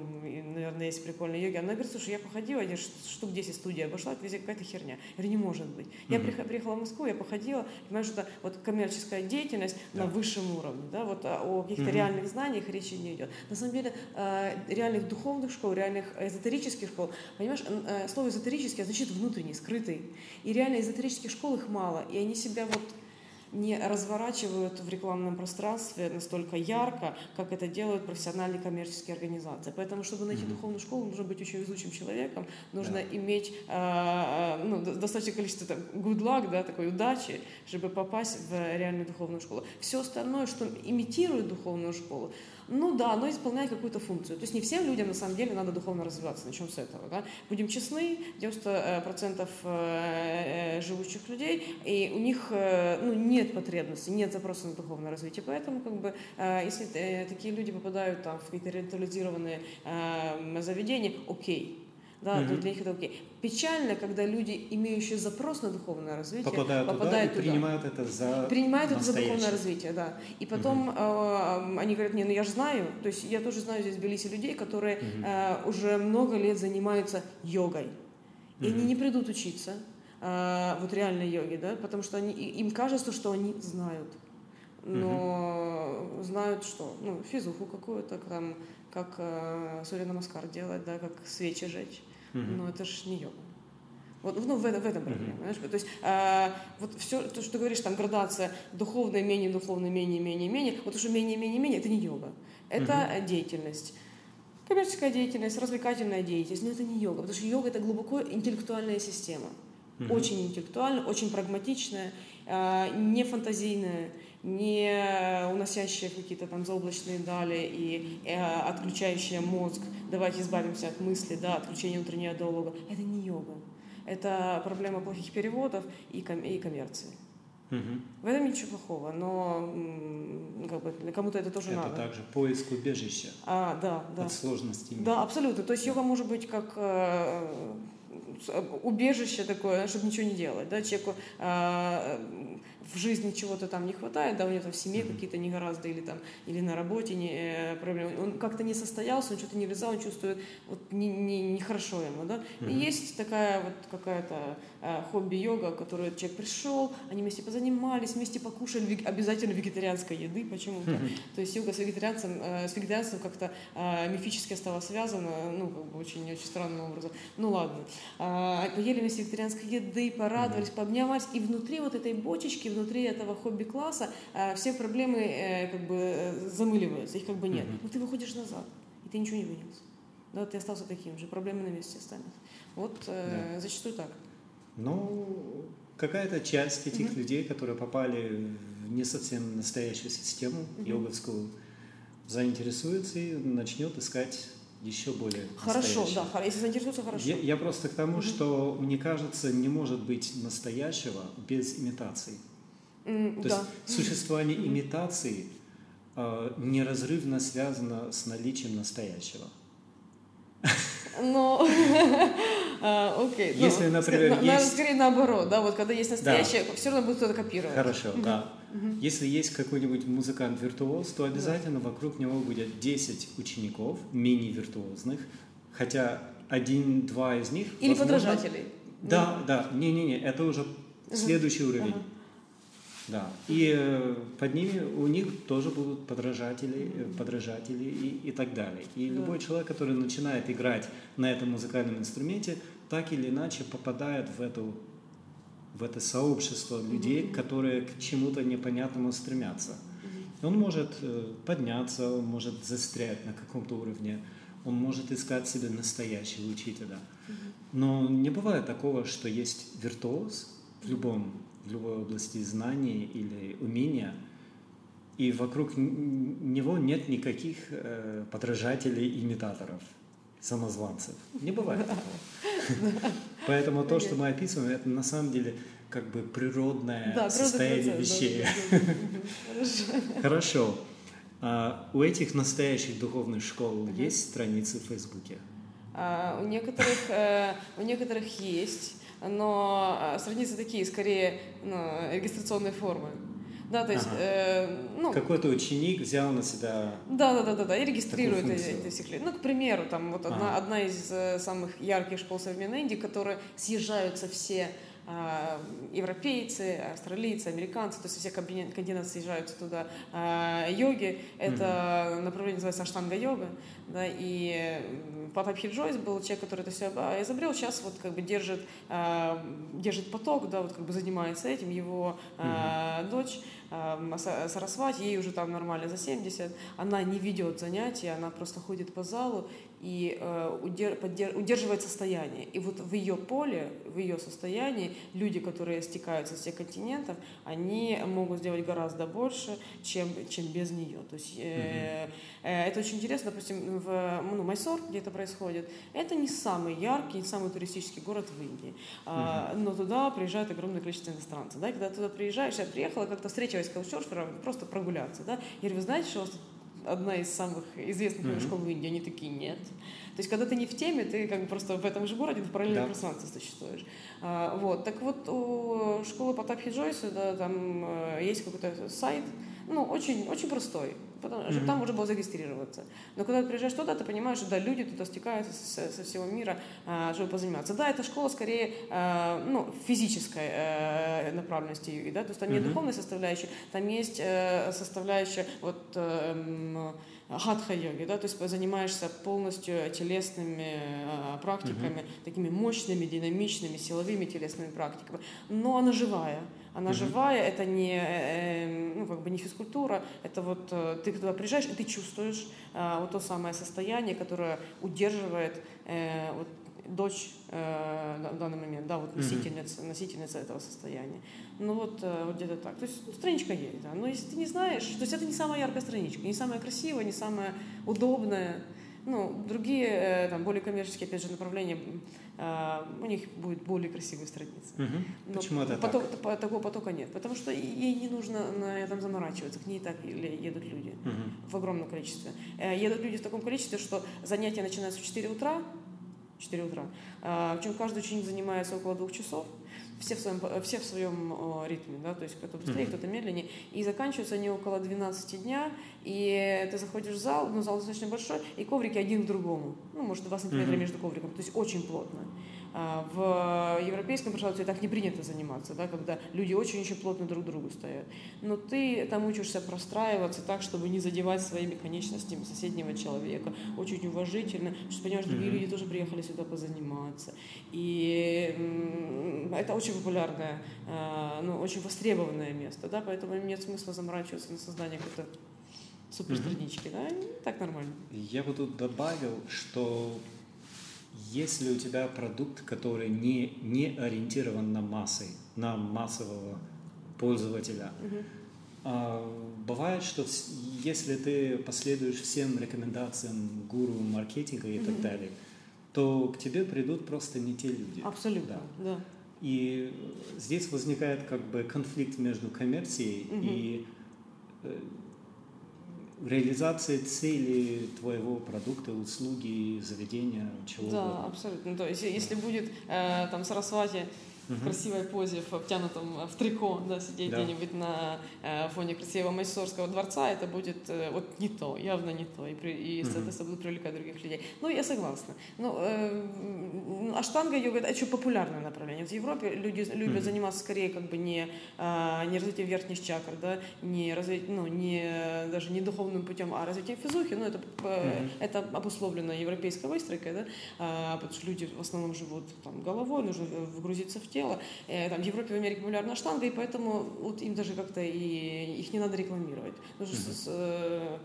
наверное, есть прикольная йога. Она говорит, слушай, я походила, я штук 10 студий обошла, везде какая-то херня. Я говорю, не может быть. Я mm-hmm. приехала в Москву, я походила, понимаешь, что это вот коммерческая деятельность да. на высшем уровне, да, вот а, о каких-то mm-hmm. реальных знаниях речи не идет. На самом деле, э, реальных духовных школ, реальных эзотерических школ, понимаешь, э, слово эзотерический значит внутренний, скрытый. И реально эзотерических школ их мало, и они себя вот не разворачивают в рекламном пространстве настолько ярко, как это делают профессиональные коммерческие организации. Поэтому, чтобы найти mm-hmm. духовную школу, нужно быть очень везучим человеком, нужно yeah. иметь э, ну, достаточное количество там, good luck, да, такой удачи, чтобы попасть в реальную духовную школу. Все остальное, что имитирует духовную школу, ну да, оно исполняет какую-то функцию. То есть не всем людям на самом деле надо духовно развиваться. Начнем с этого. Да? Будем честны, 90% э, э, живущих людей, и у них э, ну, нет потребности, нет запроса на духовное развитие. Поэтому как бы, если такие люди попадают там, в какие-то ритуализированные заведения, окей, да, mm-hmm. для них это окей. Печально, когда люди, имеющие запрос на духовное развитие, попадают, попадают туда, и принимают это за принимают это за духовное развитие, да. И потом mm-hmm. э, они говорят, не, ну я же знаю, то есть я тоже знаю здесь в Белисе людей, которые mm-hmm. э, уже много лет занимаются йогой, и они не придут учиться э, вот реальной йоге, да, потому что они, им кажется, что они знают, но mm-hmm. знают что, ну физуху какую-то там как э, Сурья Намаскар делать, да, как свечи жечь. Mm-hmm. Но это же не йога. Вот, ну, в, этом, в этом проблема. Mm-hmm. Понимаешь? То есть э, вот все, то, что ты говоришь, там градация духовное, менее духовное, менее, менее, менее, вот уже менее, менее, менее, это не йога. Это mm-hmm. деятельность. Коммерческая деятельность, развлекательная деятельность, но это не йога, потому что йога это глубоко интеллектуальная система. Mm-hmm. Очень интеллектуальная, очень прагматичная, э, не фантазийная не уносящие какие-то там заоблачные дали и э, отключающие мозг, давайте избавимся от мысли, да, отключение внутреннего диалога. Это не йога. Это проблема плохих переводов и, ком- и коммерции. Угу. В этом ничего плохого, но как бы, кому-то это тоже это надо. Это также поиск убежища а, да, да. от сложностей. Да, абсолютно. То есть йога может быть как э, убежище такое, чтобы ничего не делать. Да? Человеку э, в жизни чего-то там не хватает, да, у него там в семье какие-то негоразды или там, или на работе не, э, проблемы. Он как-то не состоялся, он что-то не влезал, он чувствует, вот нехорошо не, не, не хорошо ему, да. Mm-hmm. И есть такая вот какая-то хобби-йога, которую человек пришел, они вместе позанимались, вместе покушали обязательно вегетарианской еды почему-то. Mm-hmm. То есть йога с вегетарианцем, э, с вегетарианством как-то э, мифически стала связана, ну, как бы очень-очень странным образом. Ну ладно. Э, поели вместе вегетарианской еды, порадовались, mm-hmm. пообнялись, и внутри вот этой бочечки, внутри этого хобби-класса э, все проблемы э, как бы э, замыливаются, их как бы нет. Mm-hmm. Но ты выходишь назад, и ты ничего не вынес. Да, ты остался таким же, проблемы на месте останутся. Вот э, да. зачастую так. Ну, какая-то часть этих mm-hmm. людей, которые попали в не совсем настоящую систему mm-hmm. йоговскую, заинтересуется и начнет искать еще более Хорошо, да, если заинтересуется, хорошо. Я, я просто к тому, угу. что мне кажется, не может быть настоящего без имитации. Mm, То да. есть существование mm. имитации э, неразрывно связано с наличием настоящего. Но, а, окей. Ну, Если, например, есть... Наверное, скорее наоборот, да, вот когда есть настоящее, да. все равно будет кто-то копировать. Хорошо, да. Если есть какой-нибудь музыкант-виртуоз, то обязательно вокруг него будет 10 учеников, мини-виртуозных, хотя один-два из них... Или возможно... подражателей. Да, да, не-не-не, это уже следующий уровень. Да. И э, под ними у них тоже будут подражатели, э, подражатели и, и так далее. И да. любой человек, который начинает играть на этом музыкальном инструменте, так или иначе попадает в эту в это сообщество людей, mm-hmm. которые к чему-то непонятному стремятся. Mm-hmm. Он может э, подняться, он может застрять на каком-то уровне, он может искать себе настоящего учителя. Mm-hmm. Но не бывает такого, что есть виртуоз в любом в любой области знаний или умения, и вокруг него нет никаких э, подражателей, имитаторов, самозванцев. Не бывает такого. Поэтому то, что мы описываем, это на самом деле как бы природное состояние вещей. Хорошо. У этих настоящих духовных школ есть страницы в Фейсбуке? А, у некоторых, э, у некоторых есть но а, страницы такие, скорее, ну, регистрационной формы. Да, то есть, ага. э, ну, какой-то ученик взял на себя. Да, да, да, да, да, и регистрирует эти, эти все Ну, к примеру, там вот ага. одна, одна из э, самых ярких школ современной Индии, которые съезжаются все европейцы, австралийцы, американцы, то есть все континенты съезжаются туда. А, йоги — это направление называется аштанга-йога, да, и Папа Джойс был человек, который это все изобрел, сейчас вот как бы держит, а, держит поток, да, вот как бы занимается этим, его mm-hmm. дочь Сарасвати, ей уже там нормально за 70, она не ведет занятия, она просто ходит по залу и э, удерживает состояние. И вот в ее поле, в ее состоянии люди, которые стекаются с всех континентов, они могут сделать гораздо больше, чем, чем без нее. То есть э, э, это очень интересно, допустим, в ну, Майсор, где это происходит, это не самый яркий, не самый туристический город в Индии, э, но туда приезжает огромное количество иностранцев. Да? Когда туда приезжаешь, я приехала, как-то встретилась с каучсерфером, просто прогуляться. Да? Я говорю, вы знаете, что у вас одна из самых известных mm-hmm. школ в Индии, они такие, нет. То есть, когда ты не в теме, ты как бы просто в этом же городе, в параллельном да. пространстве существуешь. А, вот. Так вот, у школы Потапхи Джойса, да, там э, есть какой-то сайт, ну, очень, очень простой, потому что mm-hmm. там можно было зарегистрироваться. Но когда ты приезжаешь туда, ты понимаешь, что да, люди туда стекаются со, со всего мира, а, чтобы позаниматься. Да, эта школа скорее а, ну, физической э, направленности йоги, да, то есть там mm-hmm. нет духовной составляющей, там есть э, составляющая вот эм, хатха-йоги, да, то есть занимаешься полностью телесными э, практиками, mm-hmm. такими мощными, динамичными, силовыми телесными практиками, но она живая. Она mm-hmm. живая, это не, э, эм, ну, как бы не физкультура, это вот э, ты туда приезжаешь, и ты чувствуешь э, вот то самое состояние, которое удерживает э, вот, дочь э, в данный момент, да, вот носительница, mm-hmm. носительница этого состояния. Ну вот, э, вот где-то так. То есть страничка есть, да. Но если ты не знаешь, то есть это не самая яркая страничка, не самая красивая, не самая удобная. Ну, другие, э, там, более коммерческие, опять же, направления, э, у них будет более красивые страницы. Угу. Но Почему это поток, так? Такого потока нет. Потому что ей не нужно на этом заморачиваться. К ней так едут люди угу. в огромном количестве. Едут люди в таком количестве, что занятия начинаются в 4 утра, 4 утра. Причем каждый ученик занимается около двух часов все в своем, все в своем ритме, да, то есть кто-то быстрее, mm-hmm. кто-то медленнее, и заканчиваются они около 12 дня, и ты заходишь в зал, ну, зал достаточно большой, и коврики один к другому, ну, может, 2 сантиметра mm-hmm. между ковриком, то есть очень плотно. А, в европейском пространстве так не принято заниматься, да, когда люди очень-очень плотно друг к другу стоят. Но ты там учишься простраиваться так, чтобы не задевать своими конечностями соседнего человека, очень уважительно, что понимаешь, другие mm-hmm. люди тоже приехали сюда позаниматься. И это очень популярное, а, ну, очень востребованное место, да, поэтому нет смысла заморачиваться на создание какой-то суперстранички, mm-hmm. да, так нормально. Я бы тут добавил, что если у тебя продукт, который не, не ориентирован на массы, на массового пользователя, угу. а, бывает, что если ты последуешь всем рекомендациям гуру маркетинга и угу. так далее, то к тебе придут просто не те люди. Абсолютно, да. да. И здесь возникает как бы конфликт между коммерцией угу. и э, реализации цели твоего продукта, услуги, заведения, чего Да, угодно. абсолютно. То есть, если будет э, там Сарасвати в красивой позе, в обтянутом в трико, да, сидеть Да. где-нибудь на э, фоне красивого Майсорского дворца, это будет э, вот не то, явно не то, и, при, и соответственно, будут привлекать других людей. Ну, я согласна. Ну, э, аштанга йога это очень популярное направление. В Европе люди любят заниматься скорее как бы не, а, не развитием верхних чакр, да, не разви- ну, не даже не духовным путем, а развитием физухи. Ну, это, э, это обусловлено европейской выстройкой, да, а, потому что люди в основном живут там головой, нужно вгрузиться в тело. Э, Там в Европе, в Америке популярна штанга, и поэтому вот им даже как-то и их не надо рекламировать. Нужно с- с, э,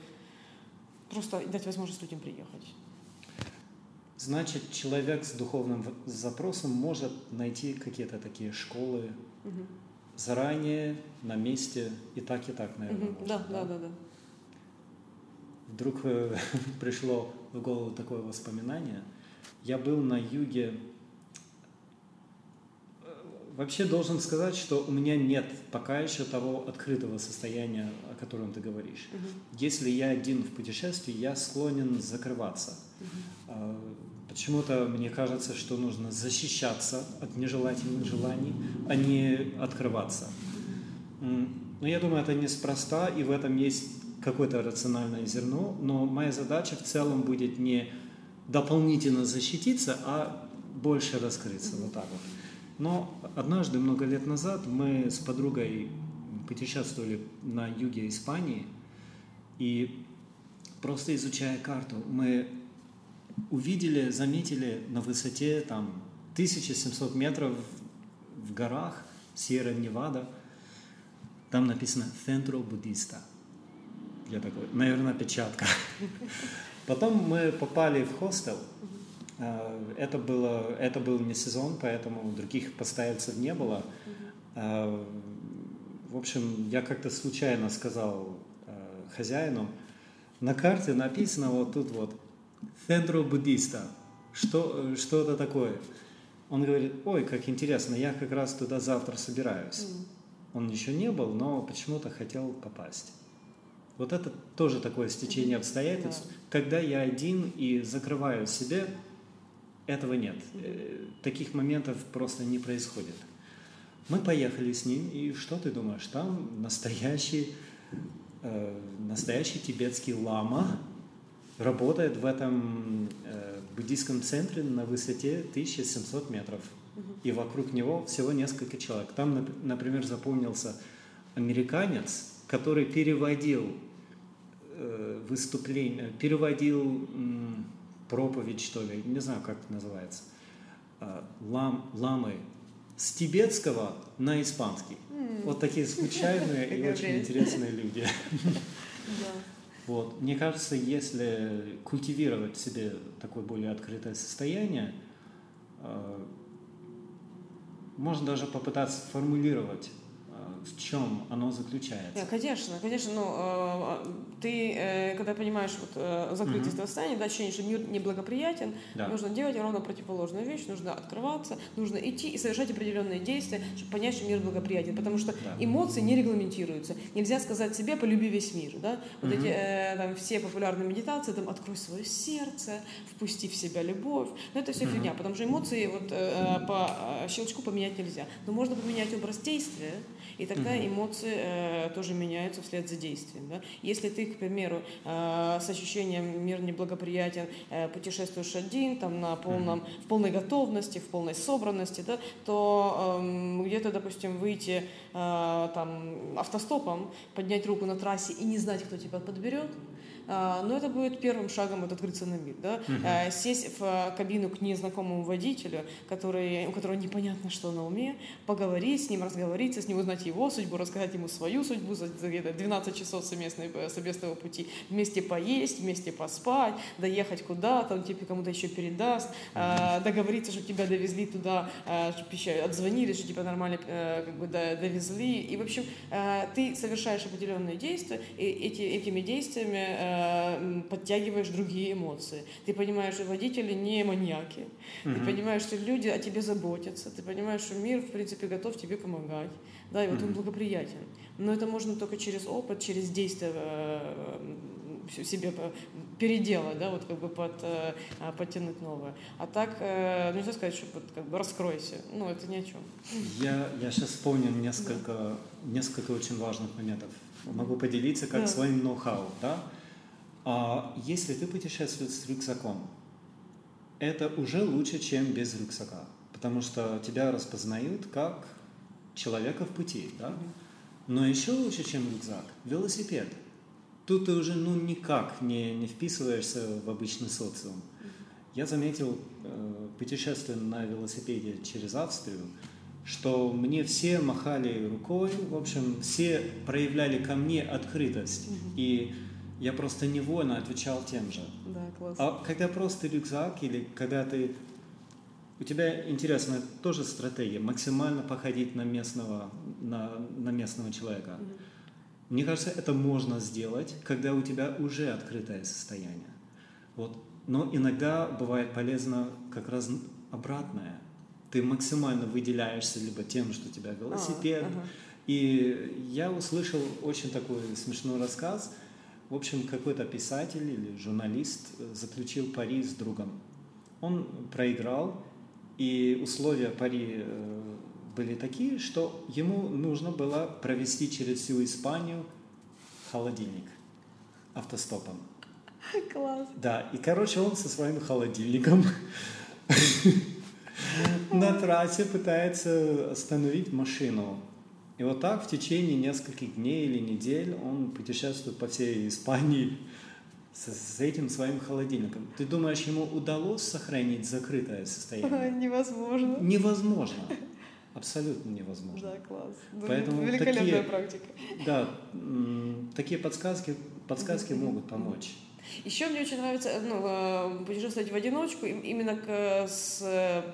просто дать возможность людям приехать. Значит, человек с духовным запросом может найти какие-то такие школы Мгм. заранее, на месте, и так, и так, наверное. Мгм. может, Да, да, да, да. Вдруг э, пришло в голову такое воспоминание. Я был на юге. Вообще должен сказать, что у меня нет пока еще того открытого состояния, о котором ты говоришь. Мгм. Если я один в путешествии, я склонен закрываться. А, Почему-то мне кажется, что нужно защищаться от нежелательных желаний, а не открываться. Но я думаю, это неспроста, и в этом есть какое-то рациональное зерно, но моя задача в целом будет не дополнительно защититься, а больше раскрыться, вот так вот. Но однажды, много лет назад, мы с подругой путешествовали на юге Испании, и просто изучая карту, мы увидели, заметили на высоте там 1700 метров в горах Сьерра-Невада, там написано «Центро буддиста». Я такой, наверное, печатка. Потом мы попали в хостел. А, Это, было, это был не сезон, поэтому других постояльцев не было. А, В общем, я как-то случайно сказал а, хозяину, на карте написано вот тут вот «Центро буддиста». Что, что это такое? Он говорит, ой, как интересно, я как раз туда завтра собираюсь. Он еще не был, но почему-то хотел попасть. Вот это тоже такое стечение обстоятельств. Когда я один и закрываю себе, этого нет. Э, Таких моментов просто не происходит. Мы поехали с ним, и что ты думаешь? Там настоящий, э, настоящий тибетский лама работает в этом э, буддийском центре на высоте 1700 метров. И вокруг него всего несколько человек. Там, нап- например, запомнился американец, который переводил э, выступление, переводил м, проповедь, что ли, не знаю, как это называется, а, лам, ламы с тибетского на испанский. Вот такие случайные и очень интересные люди. Вот. Мне кажется, если культивировать в себе такое более открытое состояние, э, можно даже попытаться формулировать, э, в чем оно заключается. Не, конечно, конечно, ну, э, ты, э, когда понимаешь вот, э, закрытие этого состояния, да, ощущение, что мир неблагоприятен, Да. нужно делать ровно противоположную вещь, нужно открываться, нужно идти и совершать определенные действия, чтобы понять, что мир благоприятен, потому что Да. эмоции не регламентируются. Нельзя сказать себе «полюби весь мир», да? Вот эти э, там, все популярные медитации, там «открой свое сердце», «впусти в себя любовь», но это все фигня, потому что эмоции вот э, по э, щелчку поменять нельзя. Но можно поменять образ действия, и тогда Мгм. эмоции э, тоже меняются вслед за действием. Да? Если ты, к примеру, э, с ощущением мир неблагоприятен, э, путешествуешь один, там, на полном, в полной готовности, в полной собранности, да, то эм, где-то, допустим, выйти э, там, автостопом, поднять руку на трассе и не знать, кто тебя подберет, но это будет первым шагом от открыться на мир. Да? А, Сесть в а, кабину к незнакомому водителю, который, у которого непонятно, что на уме, поговорить с ним, разговориться с ним, узнать его судьбу, рассказать ему свою судьбу за за где-то 12 часов совместной, э, совместного пути, вместе поесть, вместе поспать, доехать куда-то, он тебе кому-то еще передаст, а, договориться, чтобы тебя довезли туда, а, отзвонили, что тебя нормально э, как бы до- довезли. И, в общем, ты совершаешь определенные действия, и эти, этими действиями э, подтягиваешь другие эмоции. Ты понимаешь, что водители не маньяки. Mm-hmm. Ты понимаешь, что люди о тебе заботятся. Ты понимаешь, что мир, в принципе, готов тебе помогать. Да, и вот mm-hmm. он благоприятен. Но это можно только через опыт, через действие э, себе переделать, да, вот как бы под, э, подтянуть новое. А так, э, нельзя сказать, что вот, как бы раскройся. Ну, это ни о чем. Я, я сейчас вспомнил несколько, да. несколько очень важных моментов. Могу поделиться как да. своим ноу-хау, да? А если ты путешествуешь с рюкзаком, это уже лучше, чем без рюкзака, потому что тебя распознают как человека в пути, да? Но еще лучше, чем рюкзак, велосипед. Тут ты уже ну никак не, не вписываешься в обычный социум. Я заметил, э, путешествуя на велосипеде через Австрию, что мне все махали рукой, в общем, все проявляли ко мне открытость. И я просто невольно отвечал тем же. Да, классно. А когда просто рюкзак или когда ты... У тебя интересная тоже стратегия, максимально походить на местного, на, на местного человека. Угу. Мне кажется, это можно сделать, когда у тебя уже открытое состояние. Вот. Но иногда бывает полезно как раз обратное. Ты максимально выделяешься либо тем, что у тебя велосипед. А, ага. И я услышал очень такой смешной рассказ – в общем, какой-то писатель или журналист э, заключил пари с другом. Он проиграл, и условия пари э, были такие, что ему нужно было провести через всю Испанию холодильник автостопом. Класс. Да, и, короче, он со своим холодильником на трассе пытается остановить машину. И вот так в течение нескольких дней или недель он путешествует по всей Испании с, с этим своим холодильником. Ты думаешь, ему удалось сохранить закрытое состояние? Невозможно. Невозможно. Абсолютно невозможно. Да, класс. Поэтому Великолепная такие, практика. Да, такие подсказки, подсказки могут помочь. Еще мне очень нравится ну, э, путешествовать в одиночку, именно к, с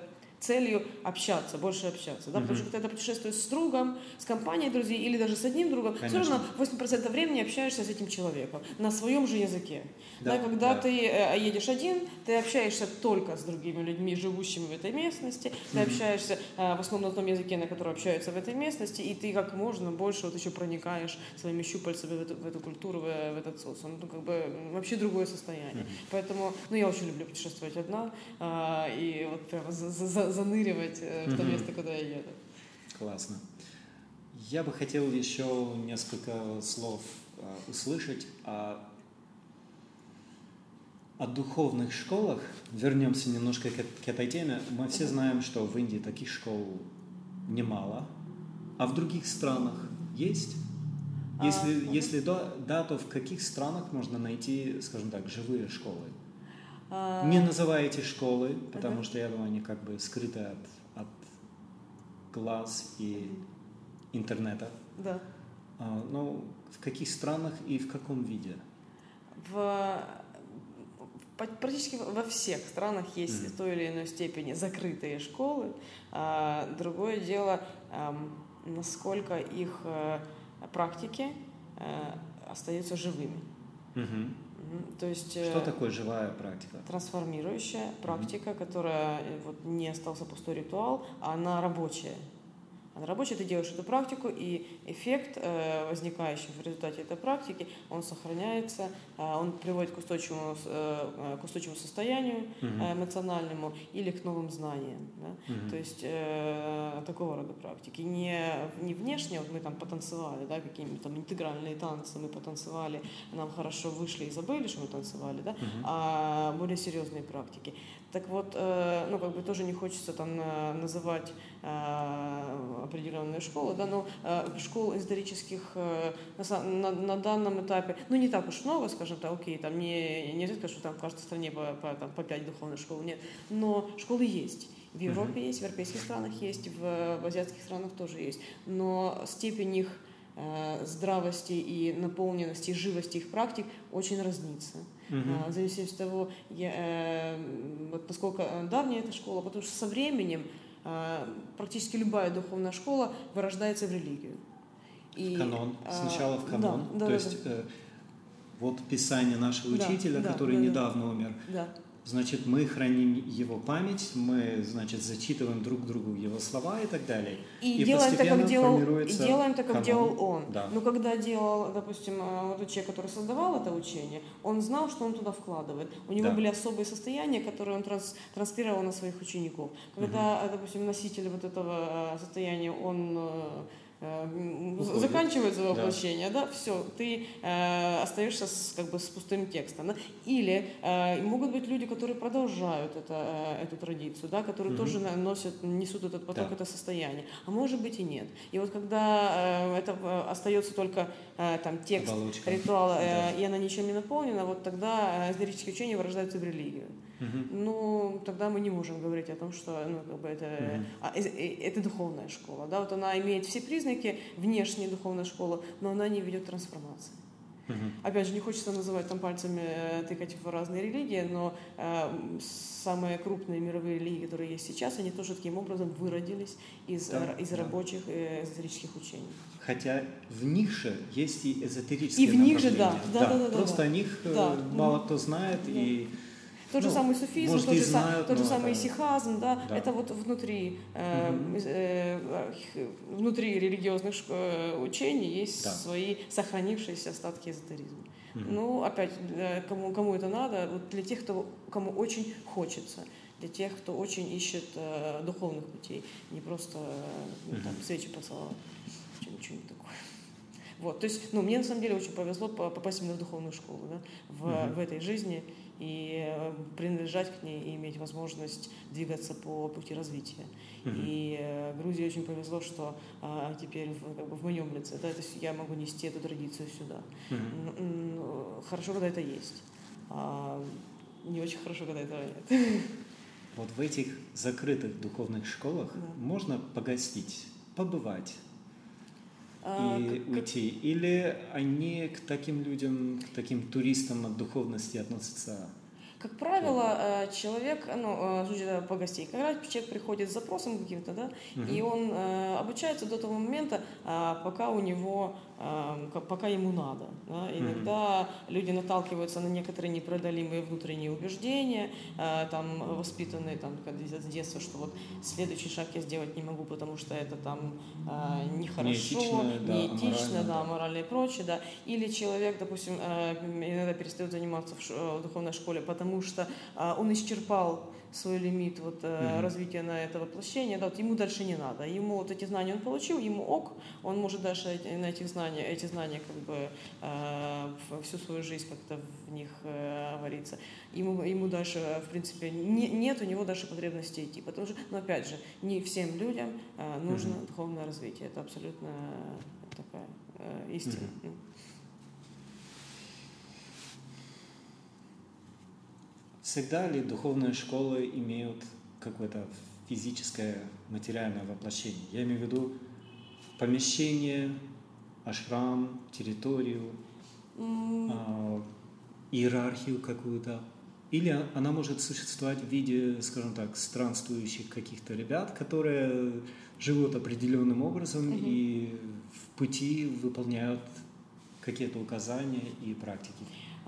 целью общаться, больше общаться. Да? Угу. Потому что когда ты путешествуешь с другом, с компанией друзей или даже с одним другом, Конечно. все равно 80% времени общаешься с этим человеком на своем же языке. Да, да, когда да. ты э, едешь один, ты общаешься только с другими людьми, живущими в этой местности, ты угу. общаешься э, в основном на том языке, на котором общаются в этой местности, и ты как можно больше вот еще проникаешь своими щупальцами в эту, в эту культуру, в, в этот социум. Ну, как бы вообще другое состояние. Угу. Поэтому, ну, я очень люблю путешествовать одна, э, и вот прямо за, за, заныривать э, в то место, куда я еду. Классно. Я бы хотел еще несколько слов э, услышать о, о духовных школах. Вернемся немножко к, к этой теме. Мы все знаем, что в Индии таких школ немало, а в других странах есть. Если, а, если да, да, то в каких странах можно найти, скажем так, живые школы? А, Не называйте школы, потому что я думаю, они как бы скрыты от, от глаз и интернета. Да. А, ну, в каких странах и в каком виде? В практически во всех странах есть mm-hmm. в той или иной степени закрытые школы. А, другое дело, насколько их э, практики э, остаются живыми. Mm-hmm. То есть, Что э, такое живая практика? Трансформирующая практика, mm-hmm. которая э, вот, не остался пустой ритуал, а она рабочая. А на работе ты делаешь эту практику, и эффект, э, возникающий в результате этой практики, он сохраняется, э, он приводит к устойчивому, э, к устойчивому состоянию uh эмоциональному или к новым знаниям. Да? uh То есть такого рода практики. Не, не внешне, вот мы там потанцевали, да, какие-нибудь там интегральные танцы, мы потанцевали, нам хорошо вышли и забыли, что мы танцевали, да? uh а более серьезные практики. Так вот, э, ну, как бы тоже не хочется там э, называть э, определенные школы, да, но школ исторических на, на данном этапе, ну, не так уж много, скажем так, окей, там не, нельзя сказать, что там в каждой стране по, по, там, по 5 духовных школ, нет, но школы есть. В Европе есть, в европейских странах есть, в, в азиатских странах тоже есть. Но степень их здравости и наполненности, живости их практик очень разнится. Uh-huh. В зависимости от того, я, э, вот насколько давняя эта школа, потому что со временем э, практически любая духовная школа вырождается в религию. И, в канон. Сначала в канон. Да, да, То да, есть да. вот Писание нашего Да, учителя, да, который да, да. недавно умер. Да. Значит, мы храним его память, мы, значит, зачитываем друг другу его слова и так далее. И, делаем так, как делал, и делаем так, как канон. делал он. Да. Но когда делал, допустим, э, вот тот человек, который создавал это учение, он знал, что он туда вкладывает. У него Да. были особые состояния, которые он транс- транслировал на своих учеников. Когда, э, допустим, носитель вот этого э, состояния, он Уходит. заканчивает свое Да. воплощение, да, все, ты э, остаешься с, как бы с пустым текстом. да. Или э, могут быть люди, которые продолжают это, э, эту традицию, да, которые Мгм. тоже носят, несут этот поток, Да. это состояние. А может быть и нет. И вот когда э, это э, остается только э, там текст Оболочка. ритуала, э, Да. и она ничем не наполнена, вот тогда э, эзотерические учения вырождаются в религию. Ну, тогда мы не можем говорить о том, что ну, как бы это, а, э, э, это духовная школа. Да? Вот она имеет все признаки внешней духовной школы, но она не ведет трансформации. Опять же, не хочется называть там пальцами, э, тыкать в разные религии, но э, самые крупные мировые религии, которые есть сейчас, они тоже таким образом выродились из, Да, из да. рабочих э, эзотерических учений. Хотя в них же есть и эзотерические И в них же, да. Да, да, да, да, Просто да. о них Да. мало кто знает, Да. и Тот же Ну, самый суфизм, может, тот же, знают, тот же самый это- сихазм, да, Да. это вот внутри, э, э, э, внутри религиозных э, учений есть Да. свои сохранившиеся остатки эзотеризма. Ну, опять, для кому, кому это надо, вот для тех, кто, кому очень хочется, для тех, кто очень ищет э, духовных путей, не просто э, ну, там, свечи поцеловать, что- что-нибудь такое. Вот, то есть, ну, мне на самом деле очень повезло по- попасть именно в духовную школу, да, в, Мгм. в этой жизни и э, принадлежать к ней и иметь возможность двигаться по пути развития. Мгм. И э, Грузии очень повезло, что а, теперь в, как бы в моем лице, да, то есть я могу нести эту традицию сюда. М, Хорошо, когда это есть. А не очень хорошо, когда этого нет. Вот в этих закрытых духовных школах Да. можно погостить, побывать и как- как- уйти. Или они к таким людям, к таким туристам от духовности относятся? Как правило, э, человек, ну, э, судя по гостей, когда человек приходит с запросом каким-то, да, Мгм. и он э, обучается до того момента, пока у него, э, ка- пока ему надо. да. Иногда люди наталкиваются на некоторые непреодолимые внутренние убеждения, там, воспитанные там, с детства, что вот следующий шаг я сделать не могу, потому что это там нехорошо, Неэтично, да, неэтично, да, аморально и прочее, да. Или человек, допустим, иногда перестает заниматься в духовной школе, потому что э, он исчерпал свой лимит вот, э, Мгм. развития на это воплощение, да, вот ему дальше не надо. Ему вот эти знания он получил, ему ок, он может дальше на этих знания, эти знания как бы э, всю свою жизнь как-то в них э, вариться. Ему, ему дальше, э, в принципе, не- нет у него дальше потребности идти. Потому что, но опять же, не всем людям э, нужно Мгм. духовное развитие. Это абсолютно такая э, истина. Всегда ли духовные школы имеют какое-то физическое, материальное воплощение? Я имею в виду помещение, ашрам, территорию, М, а, иерархию какую-то. Или она может существовать в виде, скажем так, странствующих каких-то ребят, которые живут определенным образом Мгм. и в пути выполняют какие-то указания и практики.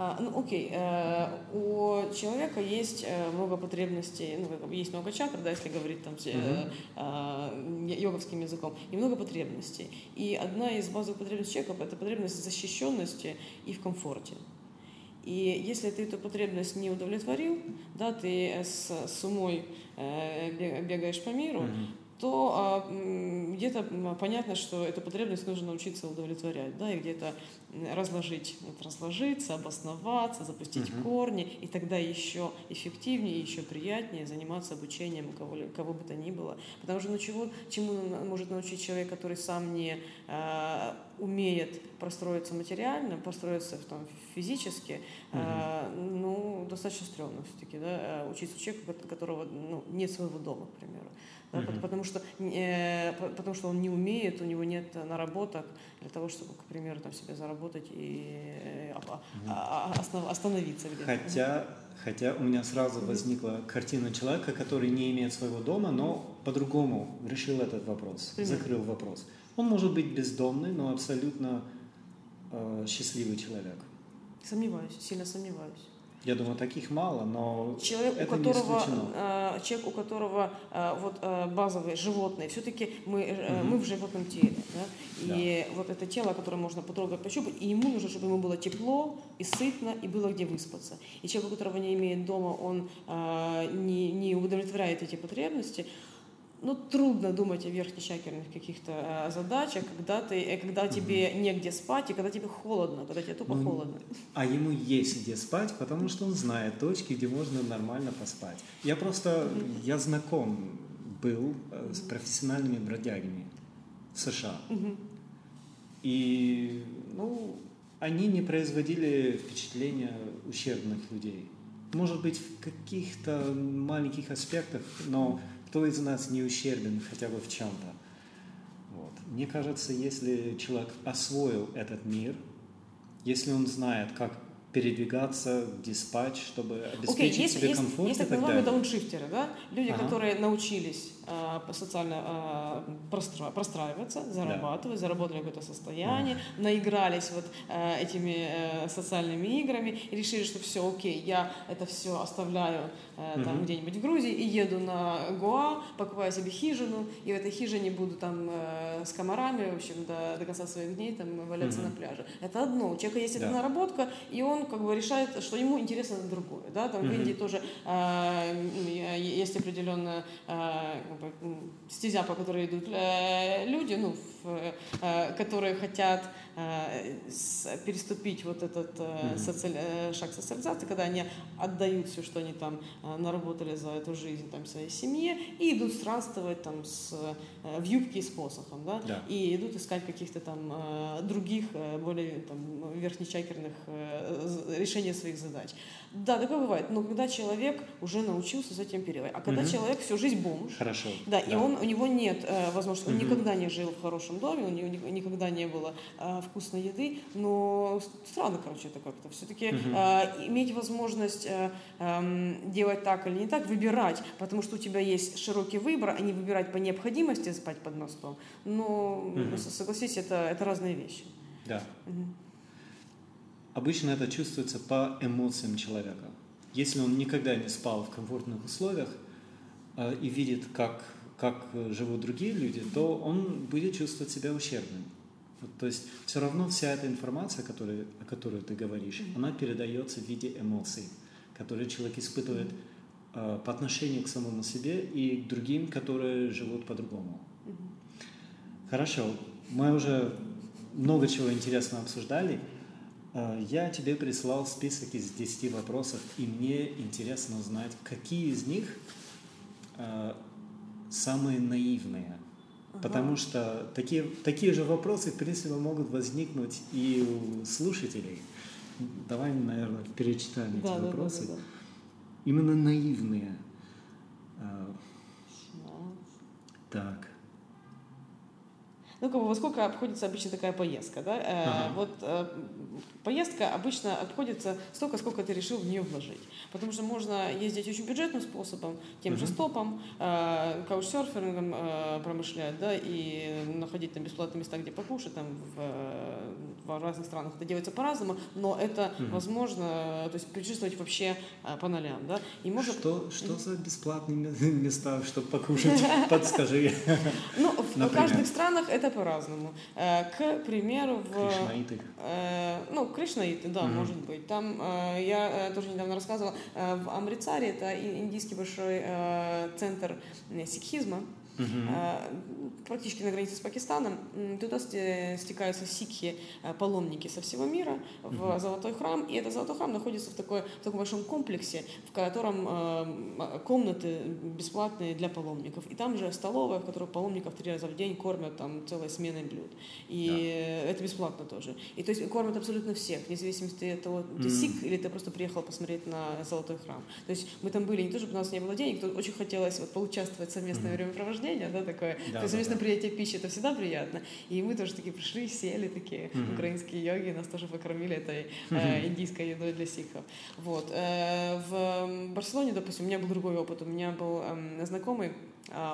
А, ну, окей, э, у человека есть э, много потребностей, ну, есть много чакр, да, если говорить там э, йоговским языком, и много потребностей. И одна из базовых потребностей человека – это потребность защищенности и в комфорте. И если ты эту потребность не удовлетворил, да, ты с, с умой э, бег- бегаешь по миру, Мгм. То а, где-то понятно, что эту потребность нужно научиться удовлетворять, да, и где-то разложить, вот, разложиться, обосноваться, запустить Мгм. корни, и тогда еще эффективнее, еще приятнее заниматься обучением кого, кого бы то ни было. Потому что ну, чего, чему может научить человек, который сам не а, умеет простроиться материально, простроиться там, физически, а, ну, достаточно стрёмно все-таки, да, а, учиться человека, у которого ну, нет своего дома, к примеру. Да, пот- потому, что, э, по- потому что он не умеет, у него нет наработок для того, чтобы, к примеру, там себе заработать и э, а- а- а- основ- остановиться где-то. Хотя, хотя у меня сразу возникла картина человека, который не имеет своего дома, но по-другому решил этот вопрос, Примерно. закрыл вопрос. Он может быть бездомный, но абсолютно э, счастливый человек. Сомневаюсь, сильно сомневаюсь. Я думаю, таких мало, но человек, это у которого, не э, человек, у которого э, вот э, базовые животные, все-таки мы, угу. мы в животном теле, да? и да. вот это тело, которое можно потрогать, пощупать, и ему нужно, чтобы ему было тепло и сытно, и было где выспаться. И человек, у которого не имеет дома, он не, не удовлетворяет эти потребности, ну, трудно думать о верхнечакерных каких-то э, задачах, когда, ты, э, когда тебе негде спать и когда тебе холодно, когда тебе тупо ну, холодно. А ему есть где спать, потому что он знает точки, где можно нормально поспать. Я просто, mm-hmm. я знаком был э, с профессиональными бродягами в США. Mm-hmm. И, ну, они не производили впечатления ущербных людей. Может быть, в каких-то маленьких аспектах, но кто из нас не ущербен хотя бы в чем-то. Вот. Мне кажется, если человек освоил этот мир, если он знает, как передвигаться, диспатч, чтобы обеспечить okay, есть, себе есть, комфорт есть и так так называемые дауншифтеры, да? Люди, ага. которые научились социально э, простра- простраиваться, зарабатывать, да. заработали какое-то состояние, ага. наигрались вот э, этими э, социальными играми и решили, что все, окей, я это все оставляю э, там угу. где-нибудь в Грузии и еду на Гоа, покупаю себе хижину, и в этой хижине буду там э, с комарами, в общем, до, до конца своих дней там валяться угу. на пляже. Это одно. У человека есть да. эта наработка, и он как бы решает, что ему интересно другое. Да? Там mm-hmm. в Индии тоже э, есть определенная э, бы, стезя, по которой идут э, люди, ну, в, э, которые хотят э, переступить вот этот mm-hmm. социаль, шаг социализации, когда они отдают все, что они там наработали за эту жизнь там, своей семье, и идут странствовать там с, в юбке и с посохом, да? да. и идут искать каких-то там других, более там, верхнечакерных решения своих задач. Да, такое бывает, но когда человек уже научился с этим переливать, а когда угу. человек всю жизнь бомж, Хорошо. Да, да, и он, у него нет э, возможности, он угу. никогда не жил в хорошем доме, у него никогда не было э, вкусной еды, но странно, короче, это как-то. Все-таки угу. э, иметь возможность э, э, делать так или не так, выбирать, потому что у тебя есть широкий выбор, а не выбирать по необходимости спать под мостом. Но, угу. согласись, это, это разные вещи. Да. Угу. Обычно это чувствуется по эмоциям человека. Если он никогда не спал в комфортных условиях э, и видит, как, как живут другие люди, то он будет чувствовать себя ущербным. Вот, то есть все равно вся эта информация, которая, о которой ты говоришь, она передается в виде эмоций, которые человек испытывает э, по отношению к самому себе и к другим, которые живут по-другому. Хорошо, мы уже много чего интересного обсуждали. Э, я тебе прислал список из 10 вопросов, и мне интересно узнать, какие из них э, самые наивные. Ага. Потому что такие, такие же вопросы, в принципе, могут возникнуть и у слушателей. Давай, наверное, перечитаем эти да, вопросы. Да, да, да. Именно наивные. Э, так. Ну, как бы, во сколько обходится обычно такая поездка, да? Ага. Вот поездка обычно обходится столько, сколько ты решил в нее вложить. Потому что можно ездить очень бюджетным способом, тем же стопом, э, каучсерфингом э, промышлять, да, и находить там бесплатные места, где покушать, там в, в разных странах это делается по-разному, но это uh-huh. возможно, то есть путешествовать вообще э, по нолям, да. И может... Что, что за бесплатные места, чтобы покушать? Подскажи. Ну, в каждых странах это по-разному. Э, к примеру, в... Э, ну, кришнаиты, да, может быть. Там я тоже недавно рассказывала, Э, в Амрицаре, это индийский большой э, центр сикхизма, угу. практически на границе с Пакистаном. Туда стекаются сикхи, э, паломники со всего мира в угу. Золотой храм. И этот Золотой храм находится в, такой, в таком большом комплексе, в котором э, комнаты бесплатные для паломников. И там же столовая, в которой паломников три раза в день кормят там целой сменой блюд. И да. это бесплатно тоже. И то есть кормят абсолютно всех, вне зависимости от того, ты mm. сик или ты просто приехал посмотреть на Золотой храм. То есть мы там были не то, чтобы у нас не было денег, то очень хотелось вот, поучаствовать в совместное mm. времяпровождение наслаждение, да, такое. Да, То есть да, принятие пищи это всегда приятно. И мы тоже такие пришли, сели такие mm-hmm. украинские йоги, нас тоже покормили этой э, индийской едой для сикхов. Вот. Э, в Барселоне, допустим, у меня был другой опыт. У меня был э, знакомый,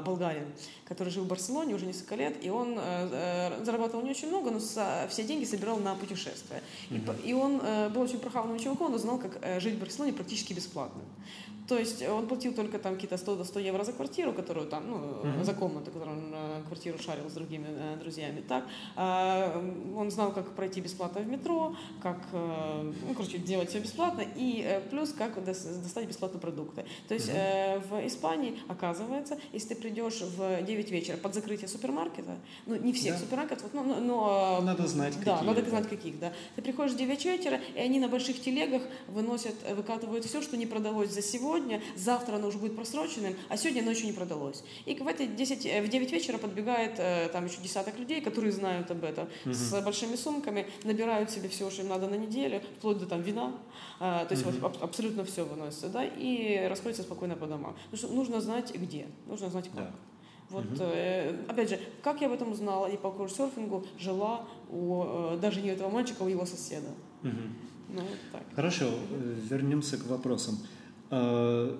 болгарин, который жил в Барселоне уже несколько лет, и он э, э зарабатывал не очень много, но со, все деньги собирал на путешествия. Mm-hmm. И, и он э, был очень прохавным чуваком, он знал, как э, жить в Барселоне практически бесплатно. То есть он платил только там какие-то 100 100 евро за квартиру, которую там, ну, mm-hmm. за комнату, которую он э, квартиру шарил с другими э, друзьями. Так, э, он знал, как пройти бесплатно в метро, как, э, ну, короче, делать все бесплатно, и э, плюс как достать бесплатно продукты. То есть э, в Испании, оказывается, если ты придешь в 9 вечера под закрытие супермаркета, ну, не всех да. супермаркетов, но, но, но... Надо знать, да, какие. надо знать, каких, да. Ты приходишь в 9 вечера, и они на больших телегах выносят, выкатывают все, что не продалось за сегодня, завтра оно уже будет просроченным, а сегодня оно еще не продалось. И в, эти 10, э, в 9 вечера подбегает э, там еще десяток людей, которые знают об этом, угу. с большими сумками, набирают себе все, что им надо на неделю, вплоть до там вина, а, то есть угу. вот абсолютно все выносится, да, и расходятся спокойно по домам. Потому что нужно знать где, нужно знать как. Да. Вот, угу. э, опять же, как я об этом узнала и по курсерфингу жила у э, даже не этого мальчика, а у его соседа. Угу. Ну, вот так. Хорошо, э, вернемся к вопросам. Э,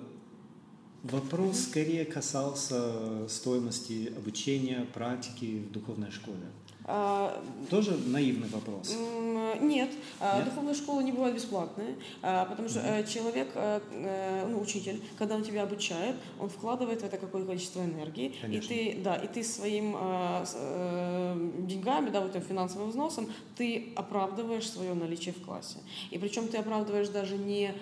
вопрос скорее касался стоимости обучения, практики в духовной школе. Тоже наивный вопрос. Нет, а, Нет? духовные школы не бывают бесплатные, а, потому что mm человек, э, э, ну, учитель, когда он тебя обучает, он вкладывает в это какое-то количество энергии, Конечно. и ты, да, и ты своим деньгами, да, вот этим финансовым взносом, ты оправдываешь свое наличие в классе. И причем ты оправдываешь даже не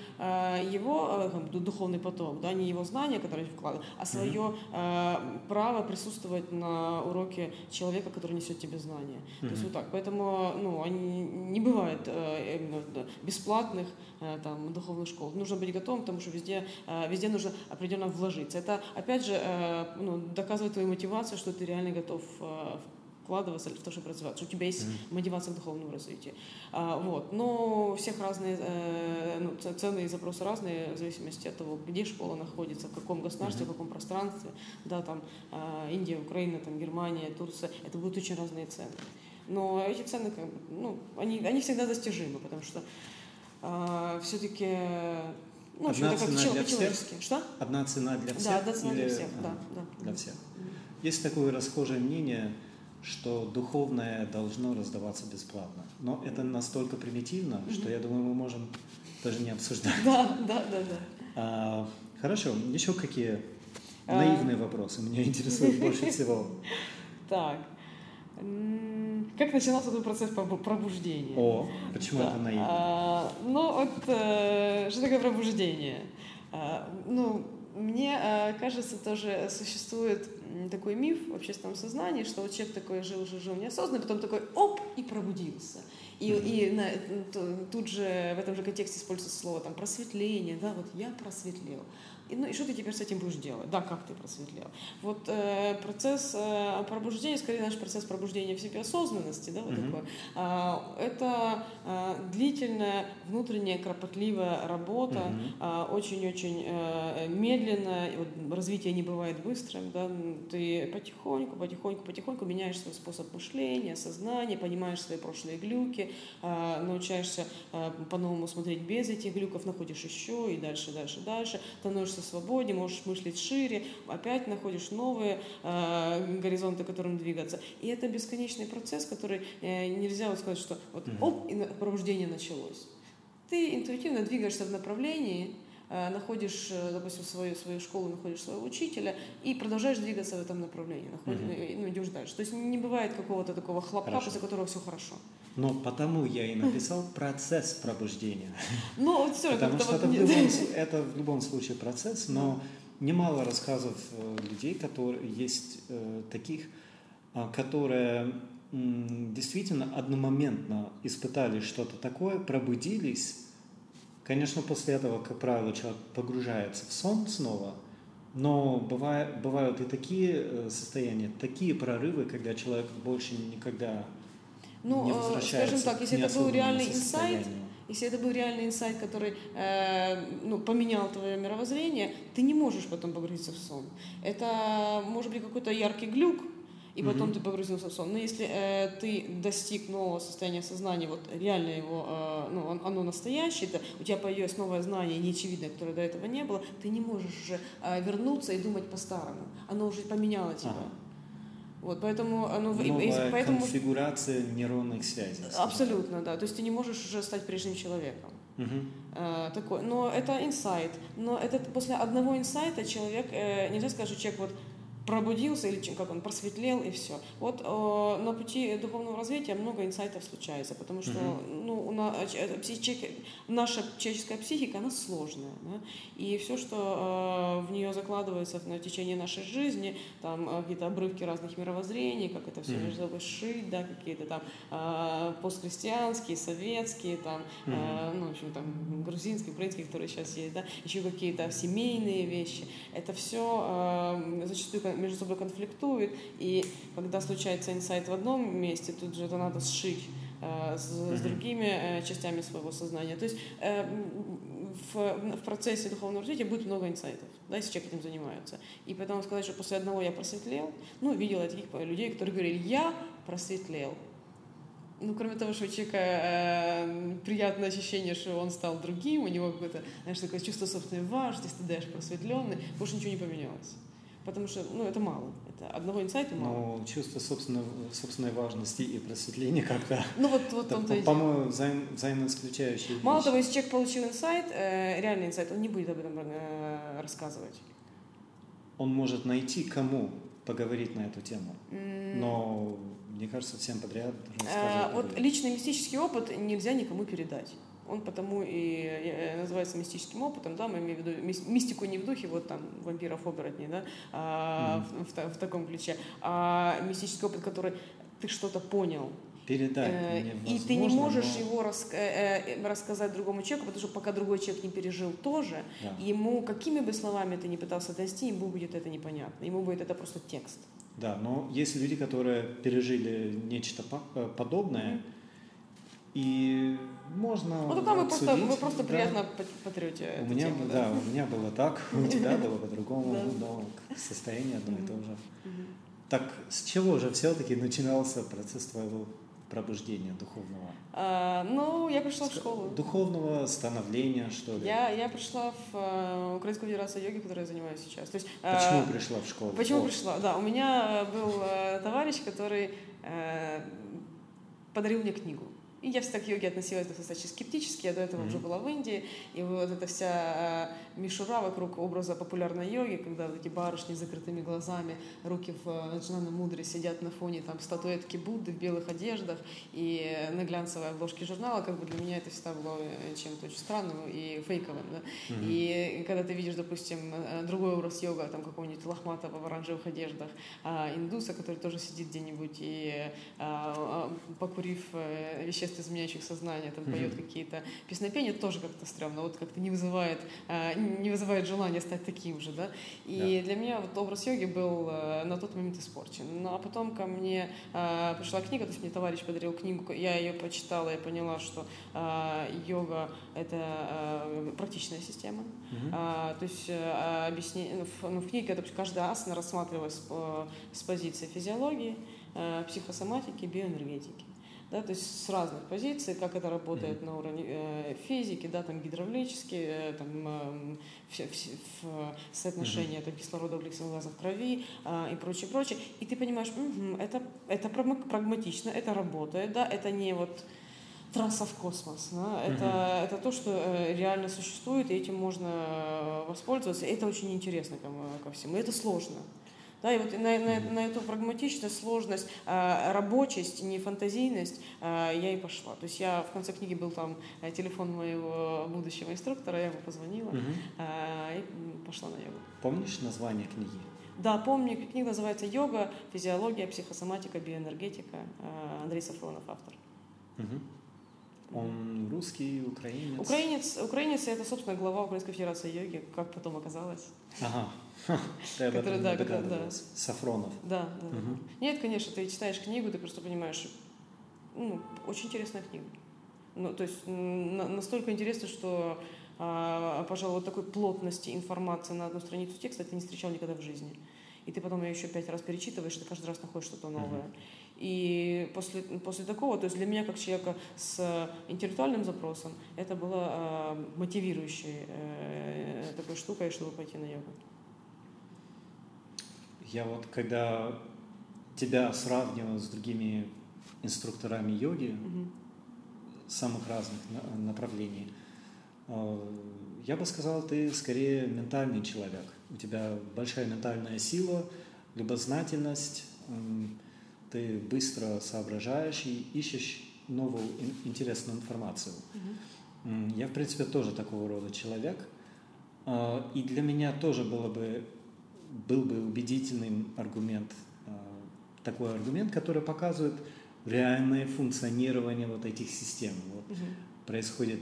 его духовный поток, да, не его знания, которые вкладывает, а свое mm право присутствовать на уроке человека, который несет тебе знания знания. Mm-hmm. То есть вот так. Поэтому ну, они, не бывает э, именно бесплатных э, там, духовных школ. Нужно быть готовым, потому что везде, э, везде нужно определенно вложиться. Это, опять же, ну, доказывает твою мотивацию, что ты реально готов вкладываться в то, чтобы развиваться, у тебя есть mm-hmm. мотивация к духовному развитию. А, вот. Но у всех разные, э, ну, цены и запросы разные в зависимости от того, где школа находится, в каком государстве, mm-hmm. в каком пространстве. Да, там э, Индия, Украина, там, Германия, Турция. Это будут очень разные цены. Но эти цены, как бы, ну, они, они всегда достижимы, потому что э, все-таки ну, Одна цена как для всех? Что? Одна цена для всех? Да, одна цена или... для всех, да, да. Для всех. Есть такое расхожее мнение, что духовное должно раздаваться бесплатно. Но это настолько примитивно, mm-hmm. что я думаю, мы можем даже не обсуждать. Да, да, да, да. А, хорошо, еще какие а. наивные вопросы меня интересуют больше всего? Так. Как начинался этот процесс пробуждения? О, почему да. это наивно? А, ну, вот, э, что такое пробуждение? А, ну, мне э, кажется, тоже существует такой миф в общественном сознании, что вот человек такой жил, жил, жил неосознанно, потом такой оп, и пробудился. И, и на, тут же в этом же контексте используется слово там просветление, да, вот я просветлел. И, ну и что ты теперь с этим будешь делать? Да, как ты просветлел? Вот э, процесс э, пробуждения, скорее наш процесс пробуждения в себе осознанности, да, вот mm-hmm. такой, э, это э, длительная внутренняя кропотливая работа, mm-hmm. э, очень-очень э, медленная, вот, развитие не бывает быстрым, да, ты потихоньку, потихоньку, потихоньку меняешь свой способ мышления, сознания, понимаешь свои прошлые глюки, э, научаешься э, по-новому смотреть без этих глюков, находишь еще и дальше, дальше, дальше, становишься свободе, можешь мыслить шире, опять находишь новые э, горизонты, которым двигаться. И это бесконечный процесс, который э, нельзя вот сказать, что вот оп, и пробуждение началось. Ты интуитивно двигаешься в направлении, находишь, э, допустим, свою, свою школу, находишь своего учителя и продолжаешь двигаться в этом направлении, находишь, mm-hmm. ну, идешь дальше. То есть не бывает какого-то такого хлопка, хорошо. после которого все хорошо. Но потому я и написал процесс пробуждения. Ну, все Потому что это, в любом, это в любом случае процесс, но немало рассказов э, людей, которые есть э, таких, а, которые действительно одномоментно испытали что-то такое, пробудились. Конечно, после этого, как правило, человек погружается в сон снова, но бывает, бывают и такие э, состояния, такие прорывы, когда человек больше никогда ну, не скажем так, если это был реальный инсайт, если это был реальный инсайт, который э, ну, поменял твое мировоззрение, ты не можешь потом погрузиться в сон. Это может быть какой-то яркий глюк, и потом mm-hmm. ты погрузился в сон. Но если э, ты достиг нового состояния сознания, вот реально его, э, ну, он, оно настоящее, это, у тебя появилось новое знание, неочевидное, которое до этого не было, ты не можешь уже э, вернуться и думать по-старому. Оно уже поменяло тебя. Ага. Вот, поэтому оно, Новая поэтому, конфигурация нейронных связей. Абсолютно, да. То есть ты не можешь уже стать прежним человеком. Угу. Uh, такой, но это инсайт. Но это после одного инсайта человек, э, нельзя сказать, что человек вот пробудился или как он просветлел и все. Вот э, на пути духовного развития много инсайтов случается, потому что uh-huh. ну, на, э, психи, наша человеческая психика, она сложная. Да? И все, что э, в нее закладывается на течение нашей жизни, там э, какие-то обрывки разных мировоззрений, как это все uh-huh. между шить, да, какие-то там э, постхристианские, советские, там, uh-huh. э, ну, в общем, там, грузинские, украинские, которые сейчас есть, да, еще какие-то семейные вещи. Это все э, зачастую между собой конфликтуют, и когда случается инсайт в одном месте, тут же это надо сшить э, с, с другими э, частями своего сознания. То есть э, в, в процессе духовного развития будет много инсайтов, да, если человек этим занимается. И поэтому сказать, что после одного я просветлел, ну, видела таких людей, которые говорили, я просветлел. Ну, кроме того, что у человека э, приятное ощущение, что он стал другим, у него какое-то, знаешь, такое чувство собственной важности, ты даешь просветленный, больше ничего не поменялось. Потому что, ну, это мало. Это одного инсайта мало. Но чувство собственной, собственной важности и просветления как-то, ну, вот, вот это, по, по-моему, взаим, взаимоисключающие Мало вещи. того, если человек получил инсайт, э, реальный инсайт, он не будет об этом э, рассказывать. Он может найти, кому поговорить на эту тему. Mm. Но, мне кажется, всем подряд рассказывать. Э, вот личный мистический опыт нельзя никому передать. Он потому и э, называется мистическим опытом, да, мы имеем в виду мистику не в духе вот там вампиров, оборотней, да, а, mm. в, в, в таком ключе, а мистический опыт, который ты что-то понял, передать э, И ты не можешь но... его рас, э, э, рассказать другому человеку, потому что пока другой человек не пережил тоже, да. ему какими бы словами ты не пытался донести, ему будет это непонятно, ему будет это просто текст. Да, но есть люди, которые пережили нечто подобное, mm-hmm и можно Ну, тогда вы просто, вы просто да. приятно потрете У меня, тему, да, у меня было так, у тебя было по-другому, но состояние одно и то же. Так с чего же все-таки начинался процесс твоего пробуждения духовного? А, ну, я пришла в школу. Духовного становления, что ли? Я, я пришла в uh, Украинскую федерацию йоги, которой я занимаюсь сейчас. То есть, почему uh, пришла в школу? Почему О. пришла? Да, у меня был uh, товарищ, который uh, подарил мне книгу. И я всегда к йоге относилась достаточно скептически, я до этого mm-hmm. уже была в Индии, и вот эта вся э, мишура вокруг образа популярной йоги, когда вот эти барышни с закрытыми глазами, руки в э, джнана мудре сидят на фоне там статуэтки Будды в белых одеждах и на глянцевой обложке журнала, как бы для меня это всегда было э, чем-то очень странным и фейковым. Да? Mm-hmm. И когда ты видишь, допустим, другой образ йога, там какого-нибудь лохматого в оранжевых одеждах, а, индуса, который тоже сидит где-нибудь и а, покурив вещество веществ, изменяющих сознание, там поет mm-hmm. какие-то песнопения, тоже как-то стрёмно, вот как-то не вызывает, э, не вызывает желания стать таким же, да. И yeah. для меня вот образ йоги был э, на тот момент испорчен. Ну а потом ко мне э, пришла книга, то есть мне товарищ подарил книгу, я ее почитала и поняла, что йога — это практичная система. Mm-hmm. То есть объяснение, ну, ну, в книге это каждая асана рассматривалась с позиции физиологии, психосоматики, биоэнергетики да, то есть с разных позиций, как это работает mm-hmm. на уровне э, физики, да, там гидравлические, э, там э, в, в, в соотношение mm-hmm. там, кислорода, углекислого газа в крови э, и прочее, прочее, и ты понимаешь, угу, это это прагматично, это работает, да, это не вот трасса в космос. Да? Это, mm-hmm. это то, что э, реально существует, и этим можно э, воспользоваться. И это очень интересно ко, ко всему. И это сложно. Да, и вот на, на, на эту прагматичность, сложность, э, рабочесть, не фантазийность э, я и пошла. То есть я в конце книги был там э, телефон моего будущего инструктора, я ему позвонила угу. и пошла на йогу. Помнишь название книги? Да, помню. Книга называется «Йога, физиология, психосоматика, биоэнергетика». Андрей Сафронов автор. Угу. Он русский, украинец? Украинец, украинец это, собственно, глава Украинской Федерации йоги, как потом оказалось. Ага. Который, да, да. Сафронов. Да, да. Угу. Нет, конечно, ты читаешь книгу, ты просто понимаешь, ну, очень интересная книга. Ну, то есть настолько интересно, что, а, пожалуй, вот такой плотности информации на одну страницу текста ты не встречал никогда в жизни. и ты потом ее еще пять раз перечитываешь, и ты каждый раз находишь что-то новое. Mm-hmm. И после, после такого, то есть для меня, как человека с интеллектуальным запросом, это было э, мотивирующей э, такой штукой, чтобы пойти на йогу. Я вот когда тебя сравнивал с другими инструкторами йоги угу. самых разных направлений, э, я бы сказал, ты скорее ментальный человек. У тебя большая ментальная сила, любознательность, ты быстро соображаешь и ищешь новую интересную информацию. Mm-hmm. Я, в принципе, тоже такого рода человек. А, и для меня тоже было бы, был бы убедительным аргумент, а, такой аргумент, который показывает реальное функционирование вот этих систем. Вот угу. происходит,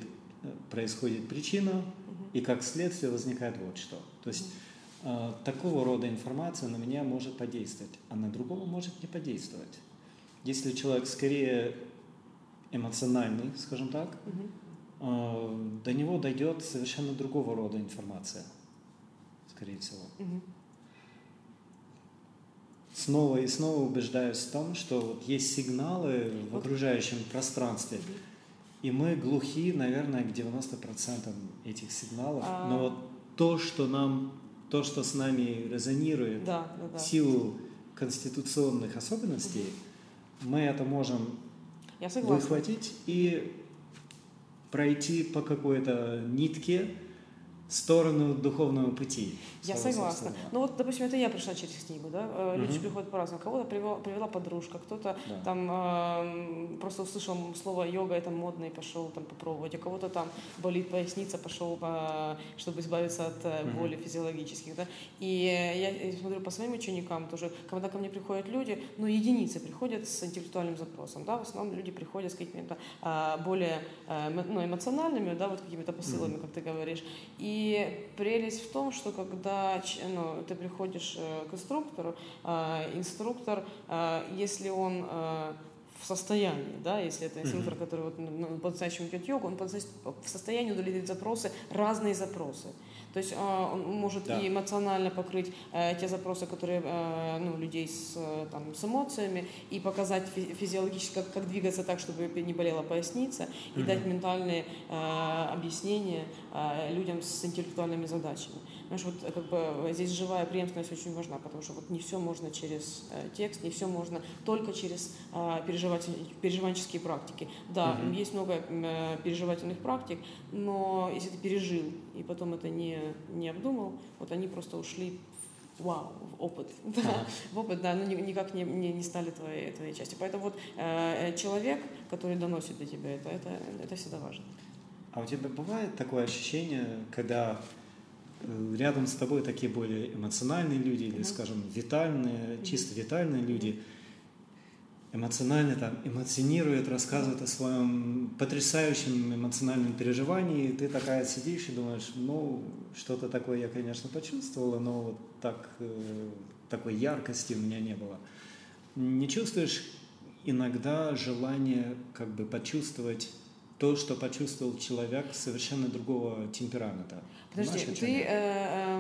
происходит причина, угу. и как следствие возникает вот что. То есть угу такого рода информация на меня может подействовать, а на другого может не подействовать. Если человек скорее эмоциональный, скажем так, угу. до него дойдет совершенно другого рода информация, скорее всего. Угу. Снова и снова убеждаюсь в том, что есть сигналы в окружающем пространстве, и мы глухи, наверное, к 90% этих сигналов. А... Но вот то, что нам то, что с нами резонирует да, да, да. в силу конституционных особенностей, угу. мы это можем выхватить и пройти по какой-то нитке, сторону духовного пути. Я согласна. Ну вот, допустим, это я пришла через книгу, да? Э, люди угу. приходят по-разному. Кого-то привела, привела подружка, кто-то да. там э, просто услышал слово йога, это модно, и пошел там попробовать. А кого-то там болит поясница, пошел, по, чтобы избавиться от угу. боли физиологических, да? И я смотрю по своим ученикам тоже, когда ко мне приходят люди, ну, единицы приходят с интеллектуальным запросом, да? В основном люди приходят с какими-то э, более э, ну, эмоциональными, да, вот какими-то посылами, угу. как ты говоришь. И и прелесть в том, что когда ну, ты приходишь э, к инструктору, э, инструктор, э, если он в состоянии, да, если это инструктор, который вот, ну, по-настоящему йогу, он в состоянии удовлетворить запросы, разные запросы. То есть а, он может да. и эмоционально покрыть э, те запросы, которые э, ну, людей с, там, с эмоциями, и показать физиологически, как, как двигаться так, чтобы не болела поясница, и угу. дать ментальные э, объяснения людям с интеллектуальными задачами. Знаешь, вот как бы здесь живая преемственность очень важна, потому что вот не все можно через э, текст, не все можно только через э, переживательские практики. Да, угу. есть много э, переживательных практик, но если ты пережил и потом это не, не обдумал, вот они просто ушли вау, в опыт, да, ага. в опыт, да, но никак не, не, не стали твоей, твоей частью. Поэтому вот э, человек, который доносит до тебя это, это, это всегда важно. А у тебя бывает такое ощущение, когда Э, рядом с тобой такие более эмоциональные люди или, скажем, витальные, чисто витальные люди, эмоционально там эмоционируют, рассказывают о своем потрясающем эмоциональном переживании, и ты такая сидишь и думаешь, ну, что-то такое я, конечно, почувствовала, но вот так, э, такой яркости у меня не было. Не чувствуешь иногда желание как бы почувствовать то, что почувствовал человек совершенно другого темперамента. Подожди, ты, э, э,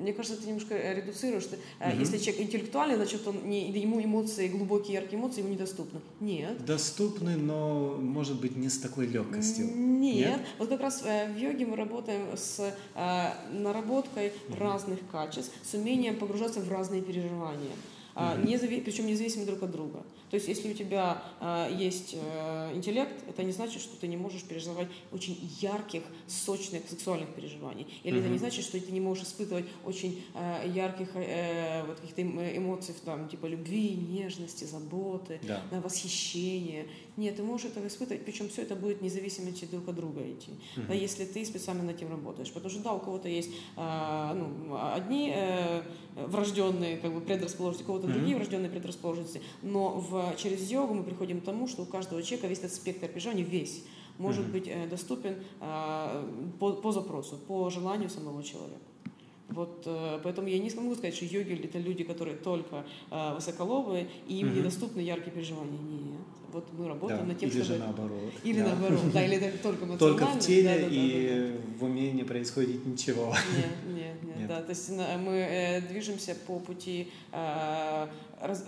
мне кажется, ты немножко редуцируешь. Что, э, угу. Если человек интеллектуальный, значит, он не, ему эмоции, глубокие, яркие эмоции ему недоступны. Нет. Доступны, но, может быть, не с такой легкостью. Нет. Нет? Вот как раз э, в йоге мы работаем с э, наработкой угу. разных качеств, с умением погружаться в разные переживания. Mm-hmm. Не, причем независимо друг от друга. То есть, если у тебя а, есть а, интеллект, это не значит, что ты не можешь переживать очень ярких, сочных сексуальных переживаний. Или mm-hmm. это не значит, что ты не можешь испытывать очень а, ярких а, вот каких-то эмоций, там, типа любви, нежности, заботы, да. восхищения. Нет, ты можешь это испытывать, причем все это будет независимо друг от друга идти. Mm-hmm. Да, если ты специально над этим работаешь. Потому что, да, у кого-то есть а, ну, одни э, врожденные как бы, предрасположенности, у кого-то mm-hmm. другие врожденные предрасположенности, но в, через йогу мы приходим к тому, что у каждого человека весь этот спектр переживаний, весь, может mm-hmm. быть э, доступен э, по, по запросу, по желанию самого человека. Вот, э, поэтому я не смогу сказать, что йоги – это люди, которые только э, высоколобые, и им угу. недоступны яркие переживания. Нет. Вот мы работаем да. над тем, или чтобы... же наоборот. Или да. наоборот, да, или только Только в теле да, да, и да, да, да. в уме не происходит ничего. Нет, нет, нет, нет. да. То есть мы э, движемся по пути э, раз,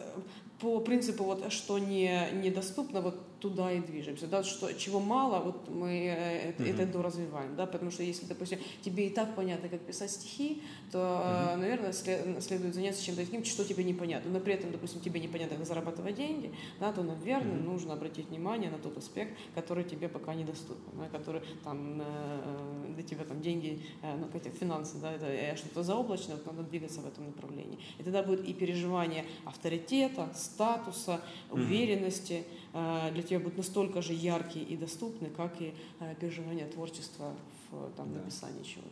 по принципу вот что не недоступно вот туда и движемся. Да, что, чего мало, вот мы э, это, mm-hmm. это развиваем. Да, потому что если, допустим, тебе и так понятно, как писать стихи, то, mm-hmm. наверное, след, следует заняться чем-то таким, что тебе непонятно. Но при этом, допустим, тебе непонятно, как зарабатывать деньги, да, то, наверное, mm-hmm. нужно обратить внимание на тот аспект, который тебе пока недоступен, да, который там э, для тебя там деньги, э, ну, какие финансы, да, это что-то заоблачное, вот надо двигаться в этом направлении. И тогда будет и переживание авторитета, статуса, уверенности, mm-hmm Э, для тебя будут настолько же яркие и доступны, как и э, переживание творчества в там, да. написании чего-то.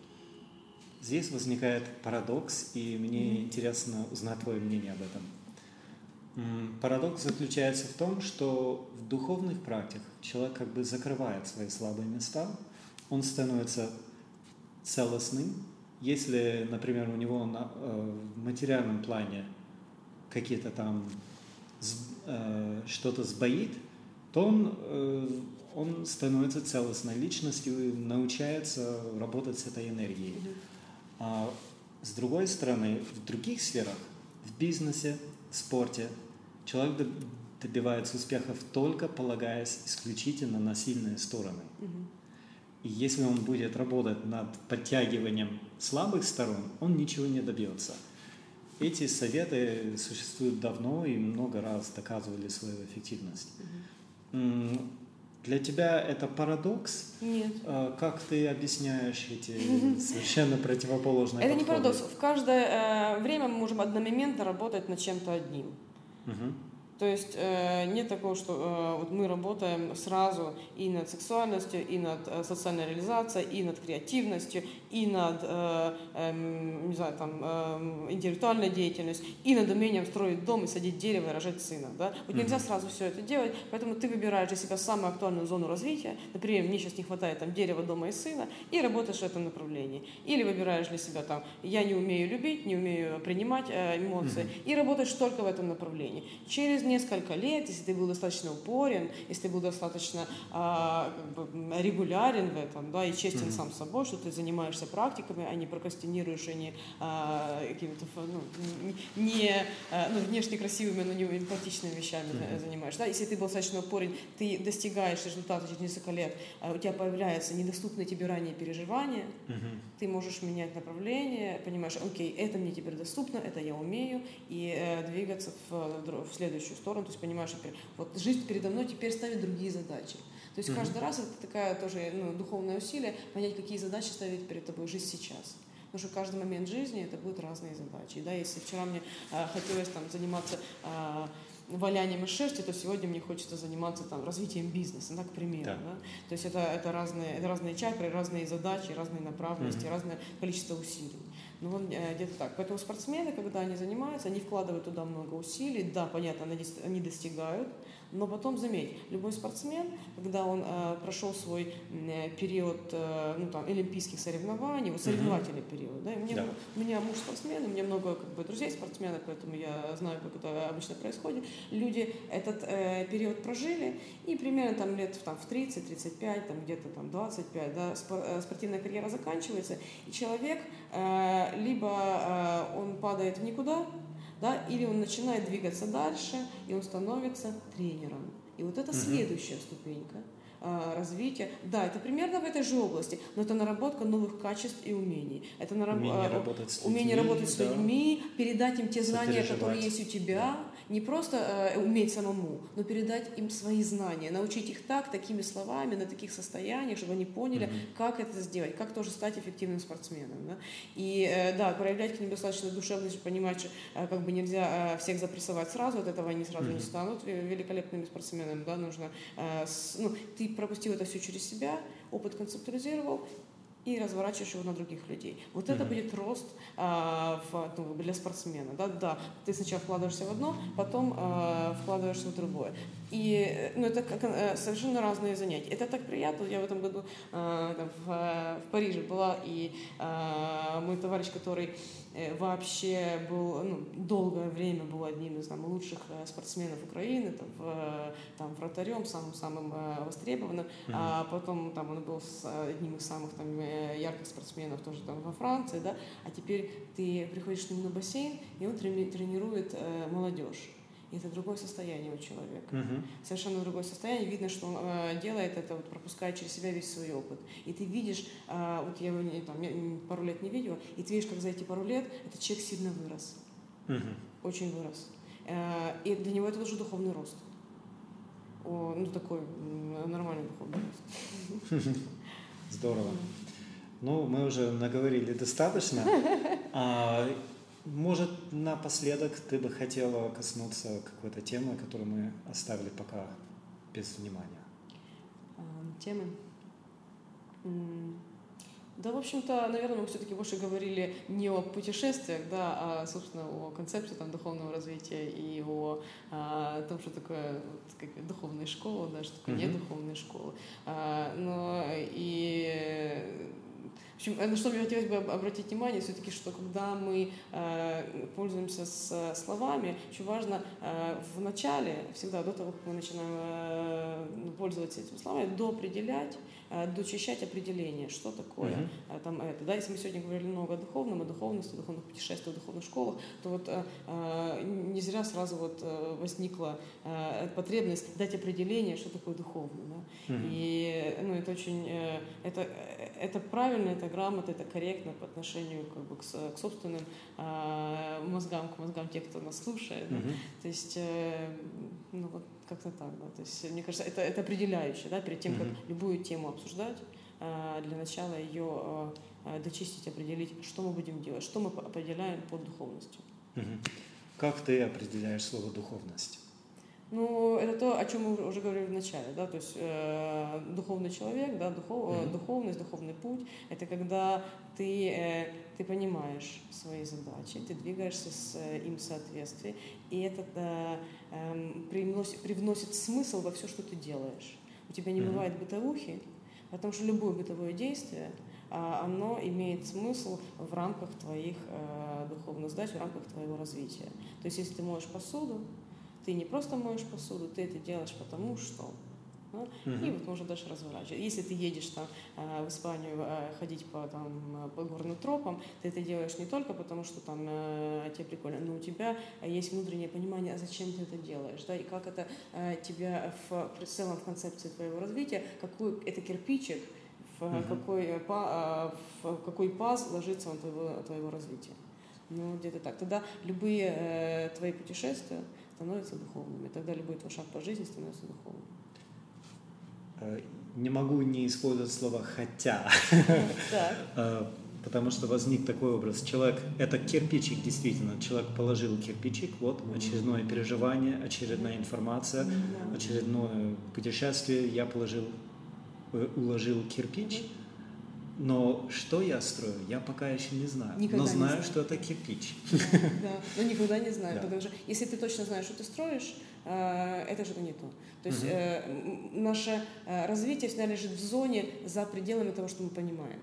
Здесь возникает парадокс, и мне mm-hmm. интересно узнать твое мнение об этом. Парадокс заключается в том, что в духовных практиках человек как бы закрывает свои слабые места, он становится целостным. Если, например, у него на, э, в материальном плане какие-то там Э, что-то сбоит, то он, э, он становится целостной личностью и научается работать с этой энергией. А с другой стороны, в других сферах, в бизнесе, в спорте, человек добивается успехов только полагаясь исключительно на сильные стороны. И если он будет работать над подтягиванием слабых сторон, он ничего не добьется. Эти советы существуют давно и много раз доказывали свою эффективность. Угу. Для тебя это парадокс? Нет. А как ты объясняешь эти совершенно противоположные Это не парадокс. В каждое э, время мы можем одномоментно работать над чем-то одним. Угу. То есть э, нет такого, что э, вот мы работаем сразу и над сексуальностью, и над социальной реализацией, и над креативностью, и над, э, э, не знаю, там, э, интеллектуальной деятельностью, и над умением строить дом и садить дерево и рожать сына. Да? Вот нельзя сразу все это делать, поэтому ты выбираешь для себя самую актуальную зону развития. Например, мне сейчас не хватает там дерева, дома и сына, и работаешь в этом направлении. Или выбираешь для себя там, я не умею любить, не умею принимать э, эмоции, и работаешь только в этом направлении. Через несколько лет, если ты был достаточно упорен, если ты был достаточно а, как бы, регулярен в этом, да, и честен mm-hmm. сам собой, что ты занимаешься практиками, а не прокрастинируешь, а не а, какими-то ну, не, а, ну, внешне красивыми, но не эмпатичными вещами mm-hmm. занимаешься. Да? Если ты был достаточно упорен, ты достигаешь результата через несколько лет, а у тебя появляются недоступные тебе ранее переживания, mm-hmm. ты можешь менять направление, понимаешь, окей, это мне теперь доступно, это я умею, и э, двигаться в, в следующую сторону, то есть понимаешь, вот жизнь передо мной теперь ставит другие задачи. То есть mm-hmm. каждый раз это такая тоже ну, духовное усилие, понять, какие задачи ставит перед тобой жизнь сейчас. Потому что каждый момент жизни это будут разные задачи. Да, если вчера мне э, хотелось там заниматься э, валянием из шерсти, то сегодня мне хочется заниматься там развитием бизнеса, да, к примеру. Да. Да? То есть это, это, разные, это разные чакры, разные задачи, разные направленности, mm-hmm. разное количество усилий. Ну, вот э, где-то так. Поэтому спортсмены, когда они занимаются, они вкладывают туда много усилий. Да, понятно, они достигают, но потом, заметь, любой спортсмен, когда он э, прошел свой э, период э, ну, там, олимпийских соревнований, вот соревновательный mm-hmm. период, да, и мне, да. у меня муж спортсмен, у меня много как бы, друзей спортсменов, поэтому я знаю, как это обычно происходит. Люди этот э, период прожили, и примерно там лет там, в 30-35, там, где-то там 25, да, э, спортивная карьера заканчивается, и человек э, либо э, он падает в никуда, да, или он начинает двигаться дальше, и он становится тренером. И вот это угу. следующая ступенька а, развития. Да, это примерно в этой же области, но это наработка новых качеств и умений. Это нараб... умение, работать с людьми, умение работать с людьми, передать им те знания, которые есть у тебя, да не просто э, уметь самому, но передать им свои знания, научить их так, такими словами, на таких состояниях, чтобы они поняли, mm-hmm. как это сделать, как тоже стать эффективным спортсменом. Да? И э, да, проявлять к ним достаточно душевность, понимать, что э, как бы нельзя э, всех запрессовать сразу, от этого они сразу mm-hmm. не станут великолепными спортсменами. Да? Нужно, э, с, ну, ты пропустил это все через себя, опыт концептуализировал, и разворачиваешь его на других людей. Вот mm-hmm. это будет рост а, в, ну, для спортсмена. Да? да, ты сначала вкладываешься в одно, потом а, вкладываешься в другое. И ну, это как, совершенно разные занятия. Это так приятно. Я в этом году э, в, в Париже была, и э, мой товарищ, который Э, вообще был ну, долгое время был одним из там, лучших э, спортсменов Украины, там, в, там, вратарем, самым-самым э, востребованным, mm-hmm. а потом там, он был с одним из самых там, ярких спортсменов тоже там, во Франции, да, а теперь ты приходишь к нему на бассейн, и он тренирует э, молодежь. И это другое состояние у человека. Угу. Совершенно другое состояние. Видно, что он э, делает это, вот, пропуская через себя весь свой опыт. И ты видишь, э, вот я его не, там, пару лет не видела, и ты видишь, как за эти пару лет этот человек сильно вырос. Угу. Очень вырос. Э, и для него это тоже духовный рост. О, ну, такой нормальный духовный рост. Здорово. Ну, мы уже наговорили достаточно. А, может, напоследок ты бы хотела коснуться какой-то темы, которую мы оставили пока без внимания? Темы? Да, в общем-то, наверное, мы все-таки больше говорили не о путешествиях, да, а, собственно, о концепции там, духовного развития и о, а, том, что такое вот, как, духовная школа, да, что такое mm-hmm. недуховная школа. А, но и общем, на что мне хотелось бы обратить внимание, все-таки, что когда мы э, пользуемся с словами, очень важно э, в начале, всегда до того, как мы начинаем э, пользоваться этими словами, доопределять Э, дочищать определение, что такое uh-huh. там это. Да, если мы сегодня говорили много о духовном, о духовности, о духовных путешествиях, о духовных школах, то вот э, не зря сразу вот э, возникла э, потребность дать определение, что такое духовное. Да? Uh-huh. И ну, это очень э, это, это правильно, это грамотно, это корректно по отношению как бы, к, к собственным э, мозгам, к мозгам тех, кто нас слушает. Да? То есть э, ну, вот как-то так, да. То есть, мне кажется, это, это определяющее, да, перед тем, как mm-hmm. любую тему обсуждать, э, для начала ее э, э, дочистить, определить, что мы будем делать, что мы определяем под духовностью. Mm-hmm. Как ты определяешь слово духовность? Ну, это то, о чем мы уже говорили в начале, да, то есть э, духовный человек, да, духов, mm-hmm. духовность, духовный путь, это когда ты, э, ты понимаешь свои задачи, ты двигаешься с э, им в соответствии, и это э, э, привносит, привносит смысл во все, что ты делаешь. У тебя не mm-hmm. бывает бытовухи, потому что любое бытовое действие, а, оно имеет смысл в рамках твоих э, духовных задач, в рамках твоего развития. То есть, если ты моешь посуду, ты не просто моешь посуду, ты это делаешь потому что. Да? Uh-huh. И вот можно дальше разворачивать. Если ты едешь там э, в Испанию э, ходить по, там, по горным тропам, ты это делаешь не только потому, что там э, тебе прикольно, но у тебя есть внутреннее понимание, а зачем ты это делаешь, да, и как это тебя в, в целом в концепции твоего развития, какой это кирпичик, в, uh-huh. какой, по, в какой паз ложится он твоего, твоего развития. Ну, где-то так. Тогда любые э, твои путешествия, становятся духовными. Тогда любой твой шаг по жизни становится духовным. Э, не могу не использовать слово «хотя», э, потому что возник такой образ. Человек – это кирпичик, действительно. Человек положил кирпичик, вот очередное переживание, очередная информация, очередное путешествие. Я положил, э, уложил кирпич – но что я строю, я пока еще не знаю. Никогда но знаю, знаю, что это кирпич. Да, да, но никогда не знаю. Да. Потому что если ты точно знаешь, что ты строишь, э, это что-то не то. То есть угу. э, наше э, развитие всегда лежит в зоне за пределами того, что мы понимаем.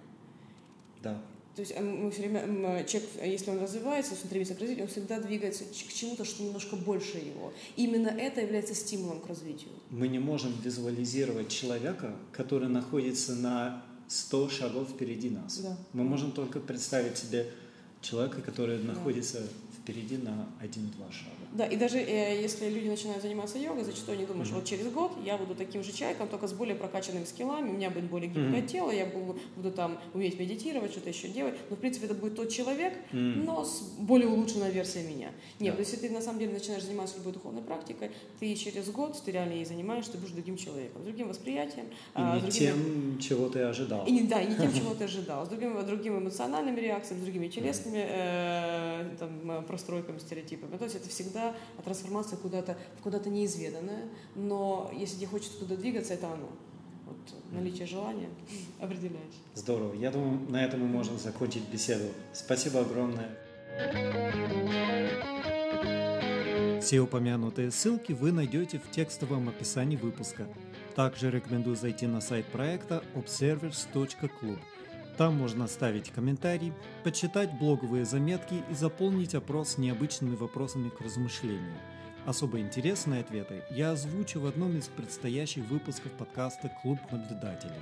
Да. То есть мы все время, человек, если он развивается, если он стремится к развитию, он всегда двигается к чему-то, что немножко больше его. Именно это является стимулом к развитию. Мы не можем визуализировать человека, который находится на 100 шагов впереди нас. Да. Мы можем только представить себе человека, который находится впереди на один-два шага. Да, и даже э, если люди начинают заниматься йогой, зачастую они думают, mm-hmm. что вот через год я буду таким же человеком, только с более прокачанными скиллами, у меня будет более гибкое mm-hmm. тело, я буду, буду там уметь медитировать, что-то еще делать. Но, в принципе, это будет тот человек, mm-hmm. но с более улучшенной версией меня. Нет, yeah. то есть если ты на самом деле начинаешь заниматься любой духовной практикой, ты через год, ты реально ей занимаешься, ты будешь другим человеком, с другим восприятием. И а, не другими... тем, чего ты ожидал. И не, да, и не тем, чего ты ожидал, с другими, другими эмоциональными реакциями, с другими телесными э, там, простройками, стереотипами. То есть это всегда трансформация трансформация куда-то куда-то неизведанное, но если тебе хочется туда двигаться, это оно. Вот наличие желания определяет. Здорово. Я думаю, на этом мы можем закончить беседу. Спасибо огромное. Все упомянутые ссылки вы найдете в текстовом описании выпуска. Также рекомендую зайти на сайт проекта observers.club. Там можно оставить комментарий, почитать блоговые заметки и заполнить опрос необычными вопросами к размышлению. Особо интересные ответы я озвучу в одном из предстоящих выпусков подкаста «Клуб наблюдателей».